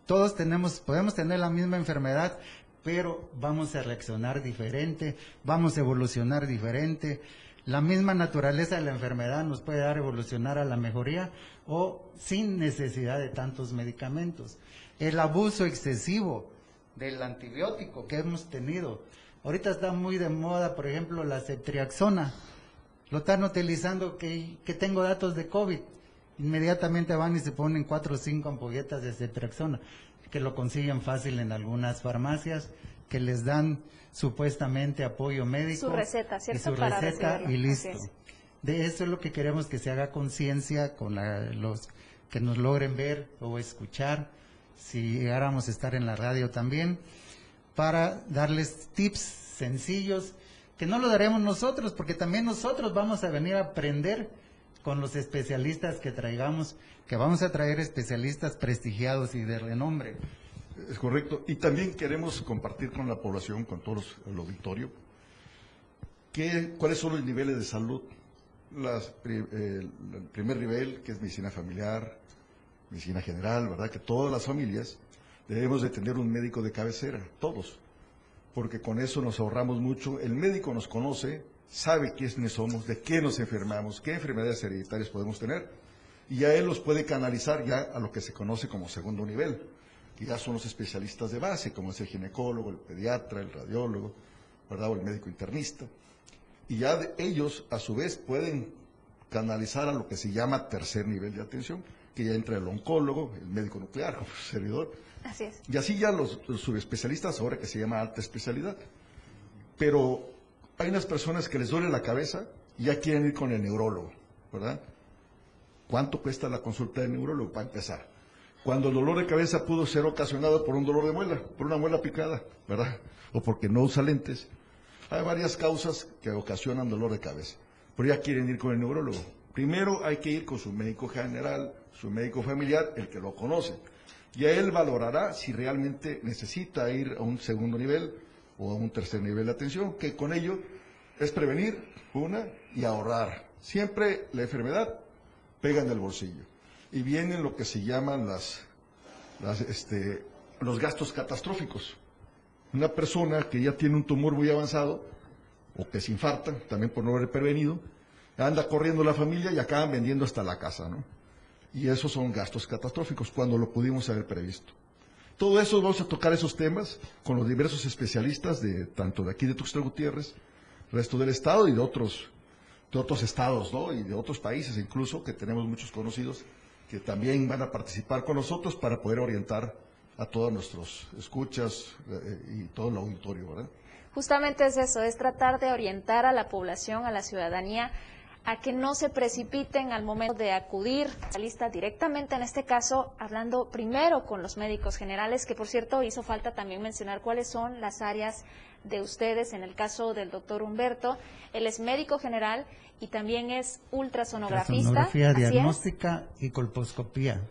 Todos tenemos, podemos tener la misma enfermedad, pero vamos a reaccionar diferente, vamos a evolucionar diferente. La misma naturaleza de la enfermedad nos puede dar evolucionar a la mejoría o sin necesidad de tantos medicamentos. El abuso excesivo del antibiótico que hemos tenido Ahorita está muy de moda, por ejemplo, la ceftriaxona. Lo están utilizando que, que tengo datos de COVID. Inmediatamente van y se ponen cuatro o cinco ampolletas de ceftriaxona, que lo consiguen fácil en algunas farmacias, que les dan supuestamente apoyo médico. Su receta, ¿cierto? Y su receta y listo. De eso es lo que queremos que se haga conciencia con los que nos logren ver o escuchar, si llegáramos a estar en la radio también para darles tips sencillos que no lo daremos nosotros, porque también nosotros vamos a venir a aprender con los especialistas que traigamos, que vamos a traer especialistas prestigiados y de renombre. Es correcto. Y también queremos compartir con la población, con todos el auditorio, qué, cuáles son los niveles de salud. Las, eh, el primer nivel, que es medicina familiar, medicina general, ¿verdad? Que todas las familias debemos de tener un médico de cabecera, todos, porque con eso nos ahorramos mucho. El médico nos conoce, sabe quiénes somos, de qué nos enfermamos, qué enfermedades hereditarias podemos tener, y ya él los puede canalizar ya a lo que se conoce como segundo nivel, que ya son los especialistas de base, como es el ginecólogo, el pediatra, el radiólogo, ¿verdad? o el médico internista. Y ya ellos, a su vez, pueden canalizar a lo que se llama tercer nivel de atención, que ya entra el oncólogo, el médico nuclear, como servidor, Así es. Y así ya los, subespecialistas, ahora que se llama alta especialidad. Pero hay unas personas que les duele la cabeza y ya quieren ir con el neurólogo, ¿verdad? ¿Cuánto cuesta la consulta del neurólogo para empezar? Cuando el dolor de cabeza pudo ser ocasionado por un dolor de muela, por una muela picada, ¿verdad? O porque no usa lentes. Hay varias causas que ocasionan dolor de cabeza, pero ya quieren ir con el neurólogo. Primero hay que ir con su médico general, su médico familiar, el que lo conoce y a él valorará si realmente necesita ir a un segundo nivel o a un tercer nivel de atención, que con ello es prevenir, una, y ahorrar. Siempre la enfermedad pega en el bolsillo. Y vienen lo que se llaman las, este, los gastos catastróficos. Una persona que ya tiene un tumor muy avanzado, o que se infarta, también por no haber prevenido, anda corriendo la familia y acaban vendiendo hasta la casa, ¿no? y esos son gastos catastróficos cuando lo pudimos haber previsto. Todo eso vamos a tocar esos temas con los diversos especialistas de tanto de aquí de Tuxtla Gutiérrez, resto del estado y de otros de otros estados, ¿no? Y de otros países incluso que tenemos muchos conocidos que también van a participar con nosotros para poder orientar a todos nuestros escuchas eh, y todo el auditorio, ¿verdad? Justamente es eso, es tratar de orientar a la población, a la ciudadanía a que no se precipiten al momento de acudir a la lista directamente, en este caso, hablando primero con los médicos generales, que por cierto hizo falta también mencionar cuáles son las áreas de ustedes. En el caso del doctor Humberto, él es médico general y también es ultrasonografista. Sonografía Así es. diagnóstica y colposcopía.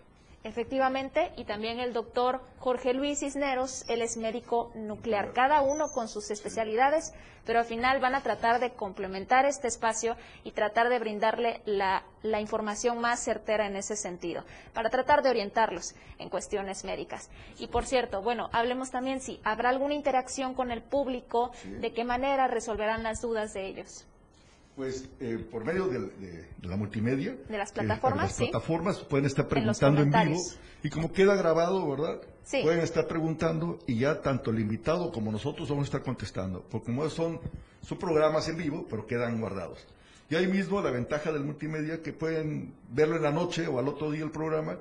Efectivamente, y también el doctor Jorge Luis Cisneros, él es médico nuclear, cada uno con sus especialidades, pero al final van a tratar de complementar este espacio y tratar de brindarle la, la información más certera en ese sentido, para tratar de orientarlos en cuestiones médicas. Y por cierto, bueno, hablemos también si habrá alguna interacción con el público, de qué manera resolverán las dudas de ellos. Pues eh, por medio de, de la multimedia. De las plataformas, las sí. plataformas pueden estar preguntando en, vivo. Y como queda grabado, ¿verdad? Sí. Pueden estar preguntando y ya tanto el invitado como nosotros vamos a estar contestando. Porque como son, son programas en vivo, pero quedan guardados. Y ahí mismo la ventaja del multimedia que pueden verlo en la noche o al otro día el programa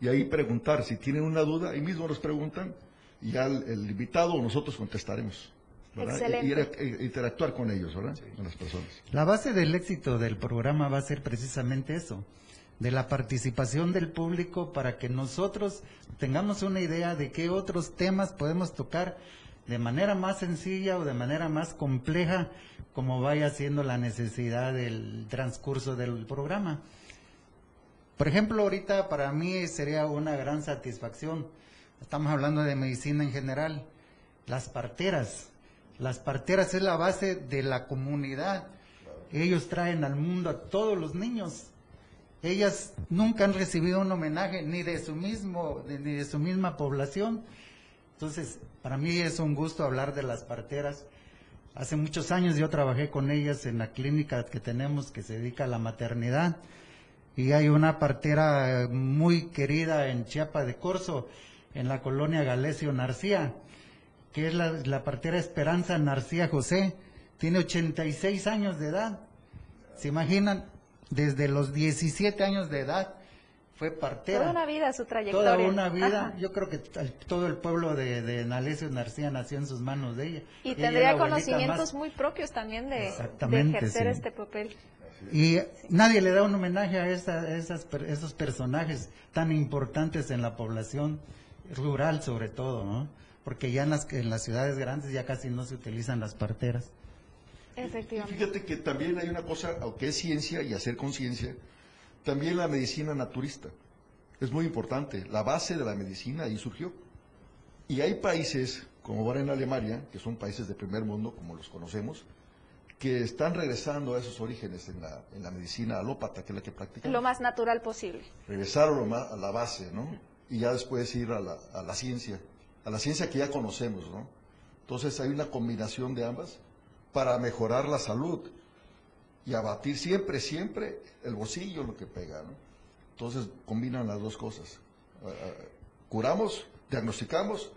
y ahí preguntar. Si tienen una duda, ahí mismo nos preguntan y ya el, el invitado o nosotros contestaremos. ¿Verdad? Excelente. Y, ir a- e- interactuar con ellos, ¿verdad? Con las personas. La base del éxito del programa va a ser precisamente eso, de la participación del público para que nosotros tengamos una idea de qué otros temas podemos tocar de manera más sencilla o de manera más compleja, como vaya siendo la necesidad del transcurso del programa. Por ejemplo, ahorita para mí sería una gran satisfacción, estamos hablando de medicina en general, las parteras. Las parteras es la base de la comunidad. Ellos traen al mundo a todos los niños. Ellas nunca han recibido un homenaje ni de su mismo ni de su misma población. Entonces, para mí es un gusto hablar de las parteras. Hace muchos años yo trabajé con ellas en la clínica que tenemos que se dedica a la maternidad. Y hay una partera muy querida en Chiapa de Corzo, en la colonia Galesio Narcía, que es la, la partera Esperanza Narcía José. Tiene 86 años de edad. ¿Se imaginan? Desde los 17 años de edad fue partera. Toda una vida su trayectoria. Toda una vida. Ajá. Yo creo que todo el pueblo de, de Nalesio Narcía nació en sus manos de ella. Y Ella tendría conocimientos más- muy propios también de, ejercer sí. este papel. Y nadie le da un homenaje a esa- esas per- esos personajes tan importantes en la población rural sobre todo, ¿no? Porque ya en las, en las ciudades grandes ya casi no se utilizan las parteras. Efectivamente. Fíjate que también hay una cosa, aunque es ciencia y hacer conciencia, también la medicina naturista. Es muy importante. La base de la medicina ahí surgió. Y hay países, como ahora en Alemania, que son países de primer mundo, como los conocemos, que están regresando a esos orígenes en la, en la medicina alópata, que es la que practican. Lo más natural posible. Regresar a, lo ma- a la base, ¿no? Y ya después ir a la, a la ciencia, a la ciencia que ya conocemos, ¿no? Entonces hay una combinación de ambas para mejorar la salud y abatir siempre, siempre el bolsillo lo que pega, ¿no? Entonces combinan las dos cosas. Ah, ah, Curamos, diagnosticamos,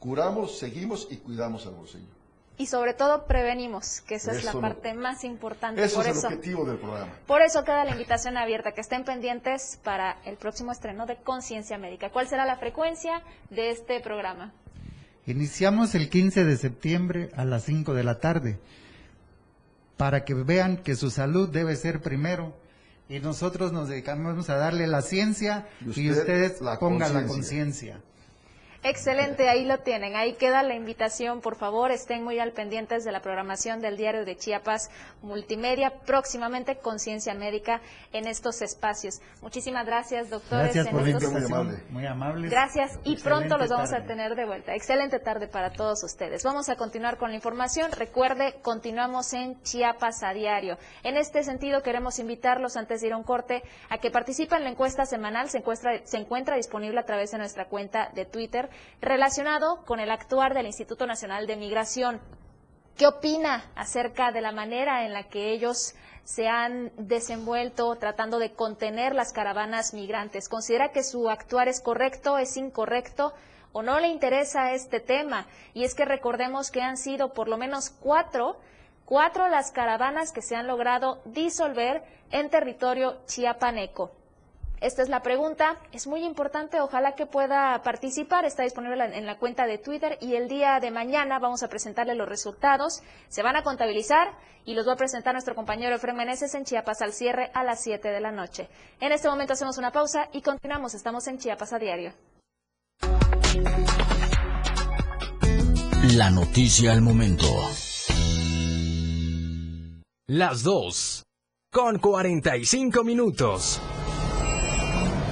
curamos, seguimos y cuidamos el bolsillo. Y sobre todo prevenimos, que esa es la Eso no- parte más importante. Eso Por es el eso, objetivo del programa. por eso queda la invitación abierta, que estén pendientes para el próximo estreno de Conciencia Médica. ¿Cuál será la frecuencia de este programa? Iniciamos el 15 de septiembre a las 5 de la tarde para que vean que su salud debe ser primero y nosotros nos dedicamos a darle la ciencia Y y, usted ustedes la pongan la conciencia. Excelente, ahí lo tienen. Ahí queda la invitación. Por favor, estén muy al pendientes de la programación del Diario de Chiapas Multimedia. Próximamente, Conciencia Médica en estos espacios. Muchísimas gracias, doctores. Gracias en por estos- invitación, muy amables. Gracias y Excelente pronto los vamos a tener de vuelta. Excelente tarde para todos ustedes. Vamos a continuar con la información. Recuerde, continuamos en Chiapas a diario. En este sentido, queremos invitarlos antes de ir a un corte a que participen en la encuesta semanal. Se encuentra, se encuentra disponible a través de nuestra cuenta de Twitter relacionado con el actuar del Instituto Nacional de Migración. ¿Qué opina acerca de la manera en la que ellos se han desenvuelto tratando de contener las caravanas migrantes? ¿Considera que su actuar es correcto, es incorrecto o no le interesa este tema? Y es que recordemos que han sido por lo menos cuatro, cuatro las caravanas que se han logrado disolver en territorio chiapaneco. Esta es la pregunta. Es muy importante. Ojalá que pueda participar. Está disponible en la cuenta de Twitter y el día de mañana vamos a presentarle los resultados. Se van a contabilizar y los va a presentar nuestro compañero Efraín Meneses en Chiapas al cierre a las 7 de la noche. En este momento hacemos una pausa y continuamos. Estamos en Chiapas a diario. La noticia al momento. Las dos. Con 45 minutos.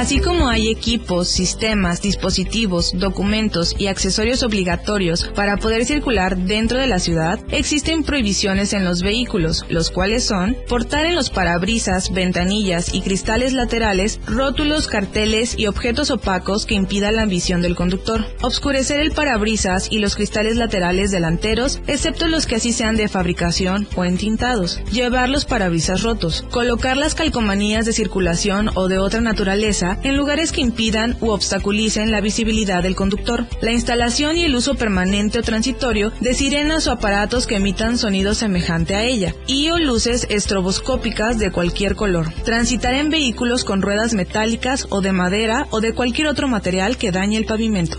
Así como hay equipos, sistemas, dispositivos, documentos y accesorios obligatorios para poder circular dentro de la ciudad, existen prohibiciones en los vehículos, los cuales son portar en los parabrisas, ventanillas y cristales laterales rótulos, carteles y objetos opacos que impidan la visión del conductor, obscurecer el parabrisas y los cristales laterales delanteros, excepto los que así sean de fabricación o entintados, llevar los parabrisas rotos, colocar las calcomanías de circulación o de otra naturaleza en lugares que impidan u obstaculicen la visibilidad del conductor. La instalación y el uso permanente o transitorio de sirenas o aparatos que emitan sonido semejante a ella, y o luces estroboscópicas de cualquier color. Transitar en vehículos con ruedas metálicas o de madera o de cualquier otro material que dañe el pavimento.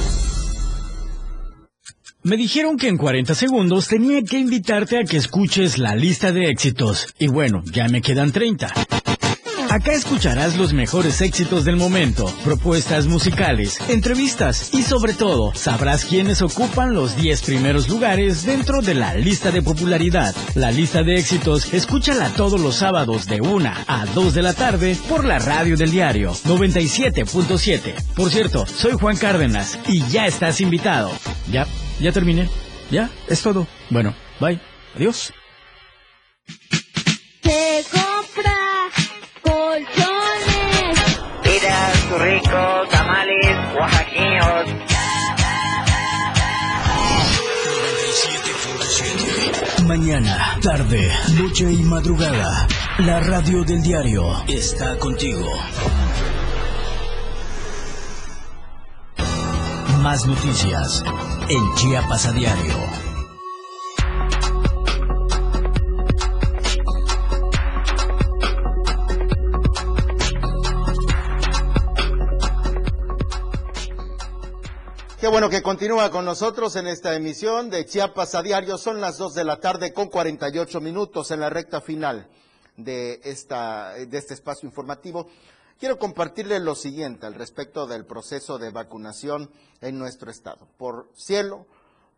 Me dijeron que en 40 segundos tenía que invitarte a que escuches la lista de éxitos. Y bueno, ya me quedan 30. Acá escucharás los mejores éxitos del momento, propuestas musicales, entrevistas y sobre todo sabrás quiénes ocupan los 10 primeros lugares dentro de la lista de popularidad. La lista de éxitos escúchala todos los sábados de 1 a 2 de la tarde por la radio del diario 97.7. Por cierto, soy Juan Cárdenas y ya estás invitado. Ya ya terminé. Ya, es todo. Bueno, bye. Adiós. Se compra colchones. Mira, rico, tamales, oaxaqueños. Mañana, tarde, noche y madrugada. La radio del diario está contigo. Más noticias en Chiapas a diario. Qué bueno que continúa con nosotros en esta emisión de Chiapas a diario. Son las 2 de la tarde con 48 minutos en la recta final de, esta, de este espacio informativo. Quiero compartirle lo siguiente al respecto del proceso de vacunación en nuestro estado, por cielo,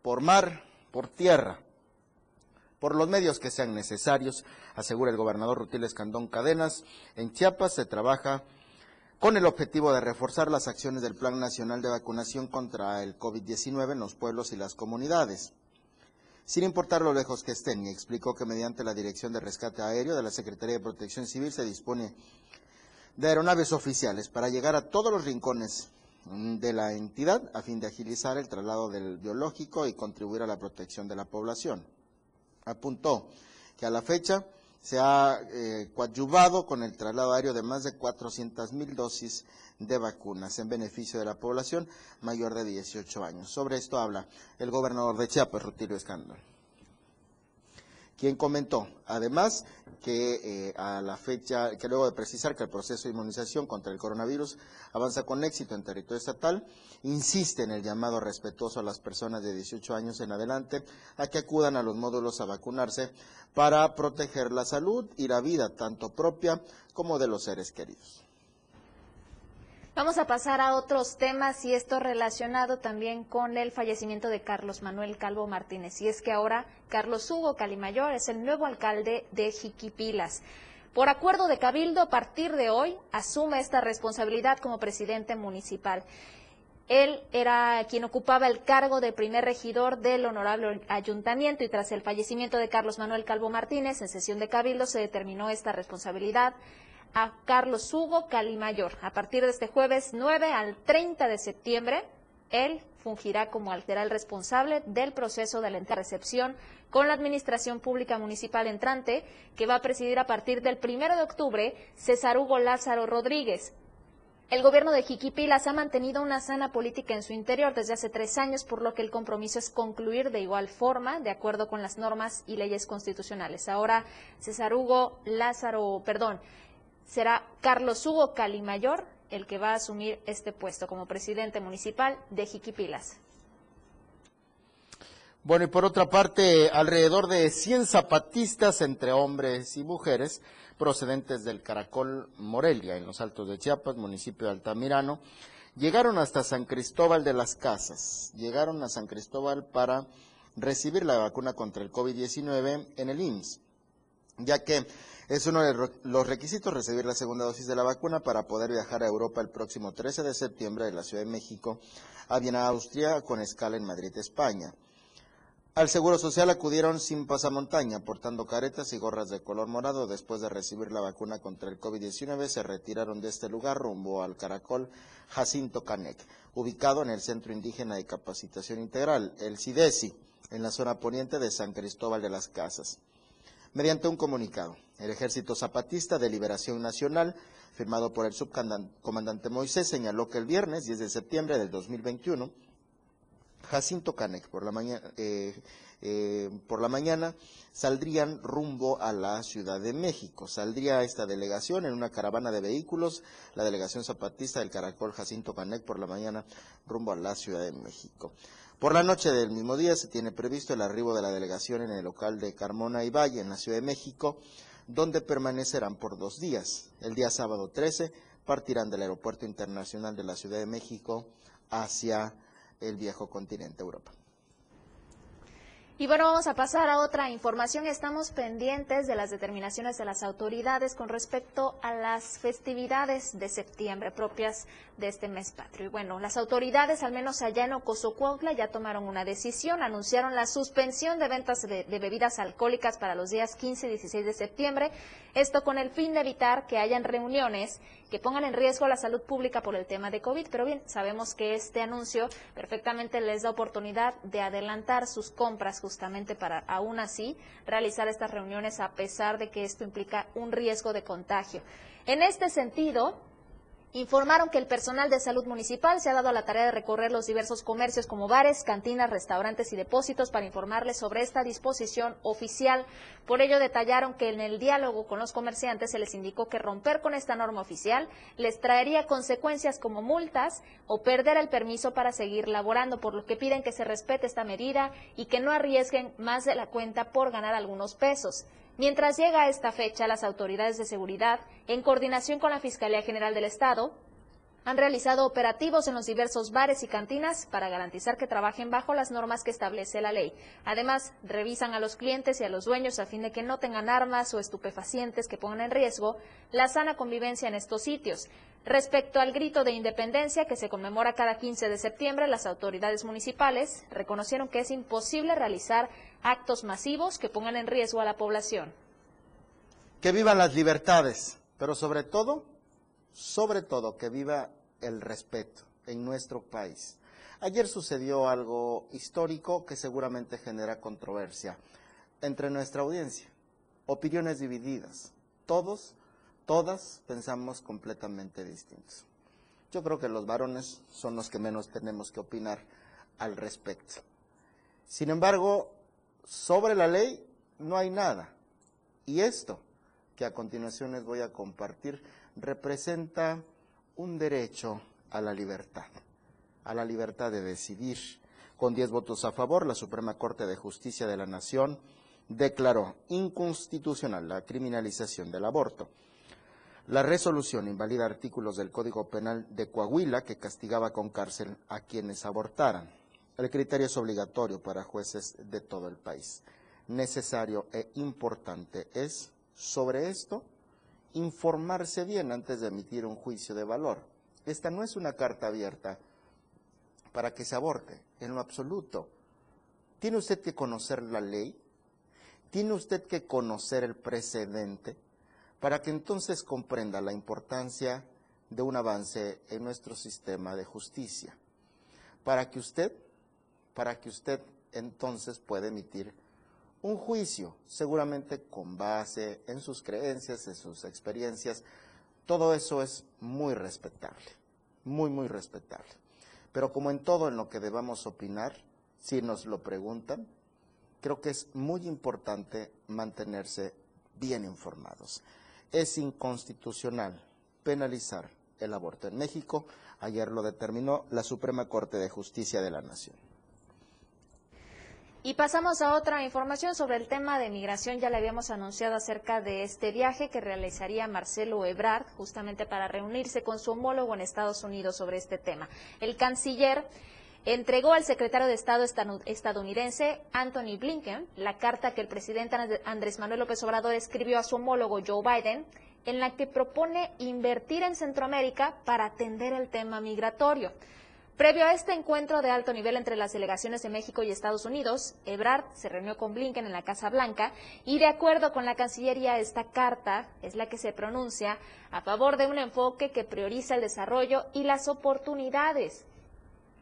por mar, por tierra, por los medios que sean necesarios, asegura el gobernador Rutil Escandón Cadenas. En Chiapas se trabaja con el objetivo de reforzar las acciones del Plan Nacional de Vacunación contra el COVID-19 en los pueblos y las comunidades. Sin importar lo lejos que estén, y explicó que mediante la Dirección de Rescate Aéreo de la Secretaría de Protección Civil se dispone de aeronaves oficiales para llegar a todos los rincones mm, de la entidad a fin de agilizar el traslado del biológico y contribuir a la protección de la población. Apuntó que a la fecha se ha eh, coadyuvado con el traslado aéreo de más de 400 mil dosis de vacunas en beneficio de la población mayor de 18 años. Sobre esto habla el gobernador de Chiapas, Rutilio Escándalo quien comentó además que eh, a la fecha, que luego de precisar que el proceso de inmunización contra el coronavirus avanza con éxito en territorio estatal, insiste en el llamado respetuoso a las personas de 18 años en adelante a que acudan a los módulos a vacunarse para proteger la salud y la vida tanto propia como de los seres queridos. Vamos a pasar a otros temas y esto relacionado también con el fallecimiento de Carlos Manuel Calvo Martínez. Y es que ahora Carlos Hugo Calimayor es el nuevo alcalde de Jiquipilas. Por acuerdo de Cabildo, a partir de hoy asume esta responsabilidad como presidente municipal. Él era quien ocupaba el cargo de primer regidor del honorable ayuntamiento y tras el fallecimiento de Carlos Manuel Calvo Martínez en sesión de cabildo se determinó esta responsabilidad a Carlos Hugo Calimayor. A partir de este jueves 9 al 30 de septiembre, él fungirá como alteral responsable del proceso de la recepción con la Administración Pública Municipal entrante, que va a presidir a partir del 1 de octubre César Hugo Lázaro Rodríguez. El gobierno de Jiquipilas ha mantenido una sana política en su interior desde hace tres años, por lo que el compromiso es concluir de igual forma, de acuerdo con las normas y leyes constitucionales. Ahora, César Hugo Lázaro, perdón, será Carlos Hugo Calimayor el que va a asumir este puesto como presidente municipal de Jiquipilas. Bueno, y por otra parte, alrededor de 100 zapatistas entre hombres y mujeres procedentes del Caracol Morelia, en los Altos de Chiapas, municipio de Altamirano, llegaron hasta San Cristóbal de las Casas. Llegaron a San Cristóbal para recibir la vacuna contra el COVID-19 en el IMSS, ya que es uno de los requisitos recibir la segunda dosis de la vacuna para poder viajar a Europa el próximo 13 de septiembre de la Ciudad de México a Viena, Austria, con escala en Madrid, España. Al Seguro Social acudieron sin pasamontaña, portando caretas y gorras de color morado. Después de recibir la vacuna contra el COVID-19, se retiraron de este lugar rumbo al Caracol Jacinto Canec, ubicado en el Centro Indígena de Capacitación Integral, el CIDESI, en la zona poniente de San Cristóbal de las Casas. Mediante un comunicado, el Ejército Zapatista de Liberación Nacional, firmado por el subcomandante Moisés, señaló que el viernes 10 de septiembre del 2021, Jacinto Canec por la mañana, eh, eh, por la mañana saldrían rumbo a la Ciudad de México. Saldría esta delegación en una caravana de vehículos, la delegación zapatista del Caracol Jacinto Canec por la mañana rumbo a la Ciudad de México. Por la noche del mismo día se tiene previsto el arribo de la delegación en el local de Carmona y Valle en la Ciudad de México, donde permanecerán por dos días. El día sábado 13 partirán del Aeropuerto Internacional de la Ciudad de México hacia el viejo continente Europa. Y bueno, vamos a pasar a otra información. Estamos pendientes de las determinaciones de las autoridades con respecto a las festividades de septiembre propias de este mes patrio. Y bueno, las autoridades, al menos allá en Ocosocuautla, ya tomaron una decisión, anunciaron la suspensión de ventas de, de, bebidas alcohólicas para los días 15 y 16 de septiembre, esto con el fin de evitar que hayan reuniones que pongan en riesgo la salud pública por el tema de COVID. Pero bien, sabemos que este anuncio perfectamente les da oportunidad de adelantar sus compras justamente para aún así realizar estas reuniones a pesar de que esto implica un riesgo de contagio. En este sentido, informaron que el personal de salud municipal se ha dado a la tarea de recorrer los diversos comercios como bares, cantinas, restaurantes y depósitos para informarles sobre esta disposición oficial. Por ello detallaron que en el diálogo con los comerciantes se les indicó que romper con esta norma oficial les traería consecuencias como multas o perder el permiso para seguir laborando, por lo que piden que se respete esta medida y que no arriesguen más de la cuenta por ganar algunos pesos. Mientras llega esta fecha, las autoridades de seguridad, en coordinación con la Fiscalía General del Estado, han realizado operativos en los diversos bares y cantinas para garantizar que trabajen bajo las normas que establece la ley. Además, revisan a los clientes y a los dueños a fin de que no tengan armas o estupefacientes que pongan en riesgo la sana convivencia en estos sitios. Respecto al grito de independencia que se conmemora cada 15 de septiembre, las autoridades municipales reconocieron que es imposible realizar actos masivos que pongan en riesgo a la población. Que vivan las libertades, pero sobre todo sobre todo que viva el respeto en nuestro país. Ayer sucedió algo histórico que seguramente genera controversia entre nuestra audiencia. Opiniones divididas. Todos, todas pensamos completamente distintos. Yo creo que los varones son los que menos tenemos que opinar al respecto. Sin embargo, sobre la ley no hay nada. Y esto que a continuación les voy a compartir representa un derecho a la libertad, a la libertad de decidir. Con diez votos a favor, la Suprema Corte de Justicia de la Nación declaró inconstitucional la criminalización del aborto. La resolución invalida artículos del Código Penal de Coahuila que castigaba con cárcel a quienes abortaran. El criterio es obligatorio para jueces de todo el país. Necesario e importante es, sobre esto, informarse bien antes de emitir un juicio de valor. Esta no es una carta abierta para que se aborte, en lo absoluto. Tiene usted que conocer la ley, tiene usted que conocer el precedente, para que entonces comprenda la importancia de un avance en nuestro sistema de justicia, para que usted, para que usted entonces pueda emitir un juicio, seguramente con base en sus creencias, en sus experiencias. Todo eso es muy respetable, muy, muy respetable. Pero como en todo en lo que debamos opinar, si nos lo preguntan, creo que es muy importante mantenerse bien informados. Es inconstitucional penalizar el aborto en México. Ayer lo determinó la Suprema Corte de Justicia de la Nación. Y pasamos a otra información sobre el tema de migración. Ya le habíamos anunciado acerca de este viaje que realizaría Marcelo Ebrard justamente para reunirse con su homólogo en Estados Unidos sobre este tema. El canciller entregó al secretario de Estado estadounidense Anthony Blinken la carta que el presidente Andrés Manuel López Obrador escribió a su homólogo Joe Biden en la que propone invertir en Centroamérica para atender el tema migratorio. Previo a este encuentro de alto nivel entre las delegaciones de México y Estados Unidos, Ebrard se reunió con Blinken en la Casa Blanca y de acuerdo con la Cancillería esta carta es la que se pronuncia a favor de un enfoque que prioriza el desarrollo y las oportunidades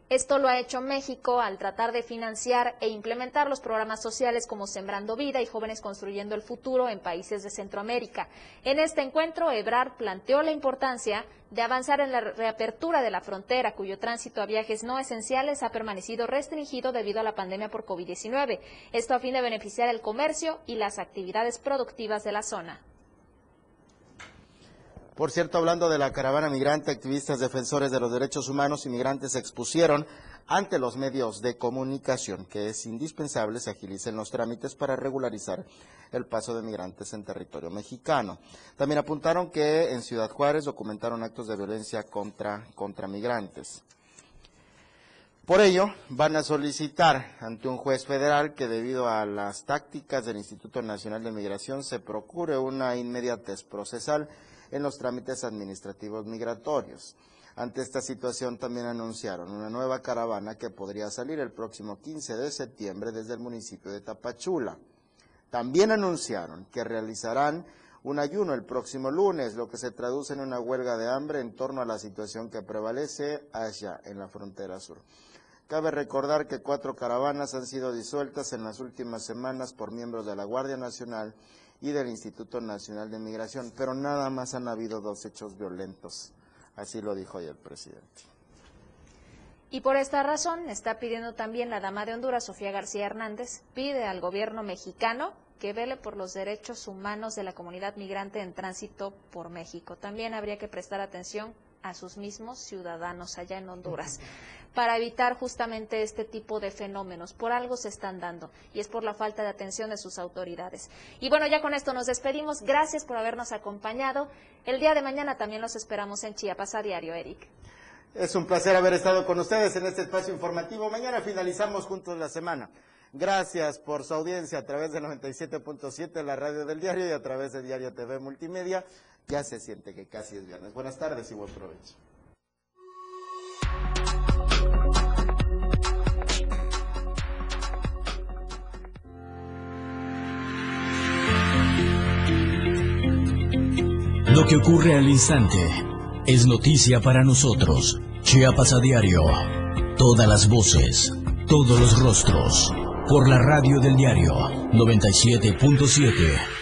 esto lo ha hecho México al tratar de financiar e implementar los programas sociales como Sembrando Vida y Jóvenes Construyendo el Futuro en países de Centroamérica. En este encuentro, Ebrard planteó la importancia de avanzar en la reapertura de la frontera, cuyo tránsito a viajes no esenciales ha permanecido restringido debido a la pandemia por COVID-19. Esto a fin de beneficiar el comercio y las actividades productivas de la zona. Por cierto, hablando de la caravana migrante, activistas defensores de los derechos humanos y migrantes expusieron ante los medios de comunicación que es indispensable se agilicen los trámites para regularizar el paso de migrantes en territorio mexicano. También apuntaron que en Ciudad Juárez documentaron actos de violencia contra, contra migrantes. Por ello, van a solicitar ante un juez federal que debido a las tácticas del Instituto Nacional de Migración se procure una inmediatez procesal en los trámites administrativos migratorios. Ante esta situación también anunciaron una nueva caravana que podría salir el próximo 15 de septiembre desde el municipio de Tapachula. También anunciaron que realizarán un ayuno el próximo lunes, lo que se traduce en una huelga de hambre en torno a la situación que prevalece allá en la frontera sur. Cabe recordar que cuatro caravanas han sido disueltas en las últimas semanas por miembros de la Guardia Nacional y del Instituto Nacional de Migración, pero nada más han habido dos hechos violentos. Así lo dijo hoy el presidente. Y por esta razón está pidiendo también la dama de Honduras, Sofía García Hernández, pide al gobierno mexicano que vele por los derechos humanos de la comunidad migrante en tránsito por México. También habría que prestar atención a sus mismos ciudadanos allá en Honduras para evitar justamente este tipo de fenómenos. Por algo se están dando y es por la falta de atención de sus autoridades. Y bueno, ya con esto nos despedimos. Gracias por habernos acompañado. El día de mañana también los esperamos en Chiapas a diario, Eric. Es un placer haber estado con ustedes en este espacio informativo. Mañana finalizamos juntos la semana. Gracias por su audiencia a través de 97.7, la radio del diario, y a través de Diario TV Multimedia. Ya se siente que casi es viernes. Buenas tardes y buen provecho. Lo que ocurre al instante es noticia para nosotros. Chiapas a diario. Todas las voces, todos los rostros. Por la radio del diario 97.7.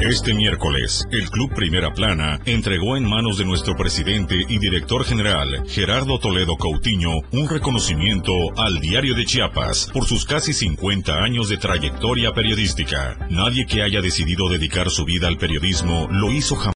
Este miércoles, el Club Primera Plana entregó en manos de nuestro presidente y director general, Gerardo Toledo Coutinho, un reconocimiento al Diario de Chiapas por sus casi 50 años de trayectoria periodística. Nadie que haya decidido dedicar su vida al periodismo lo hizo jamás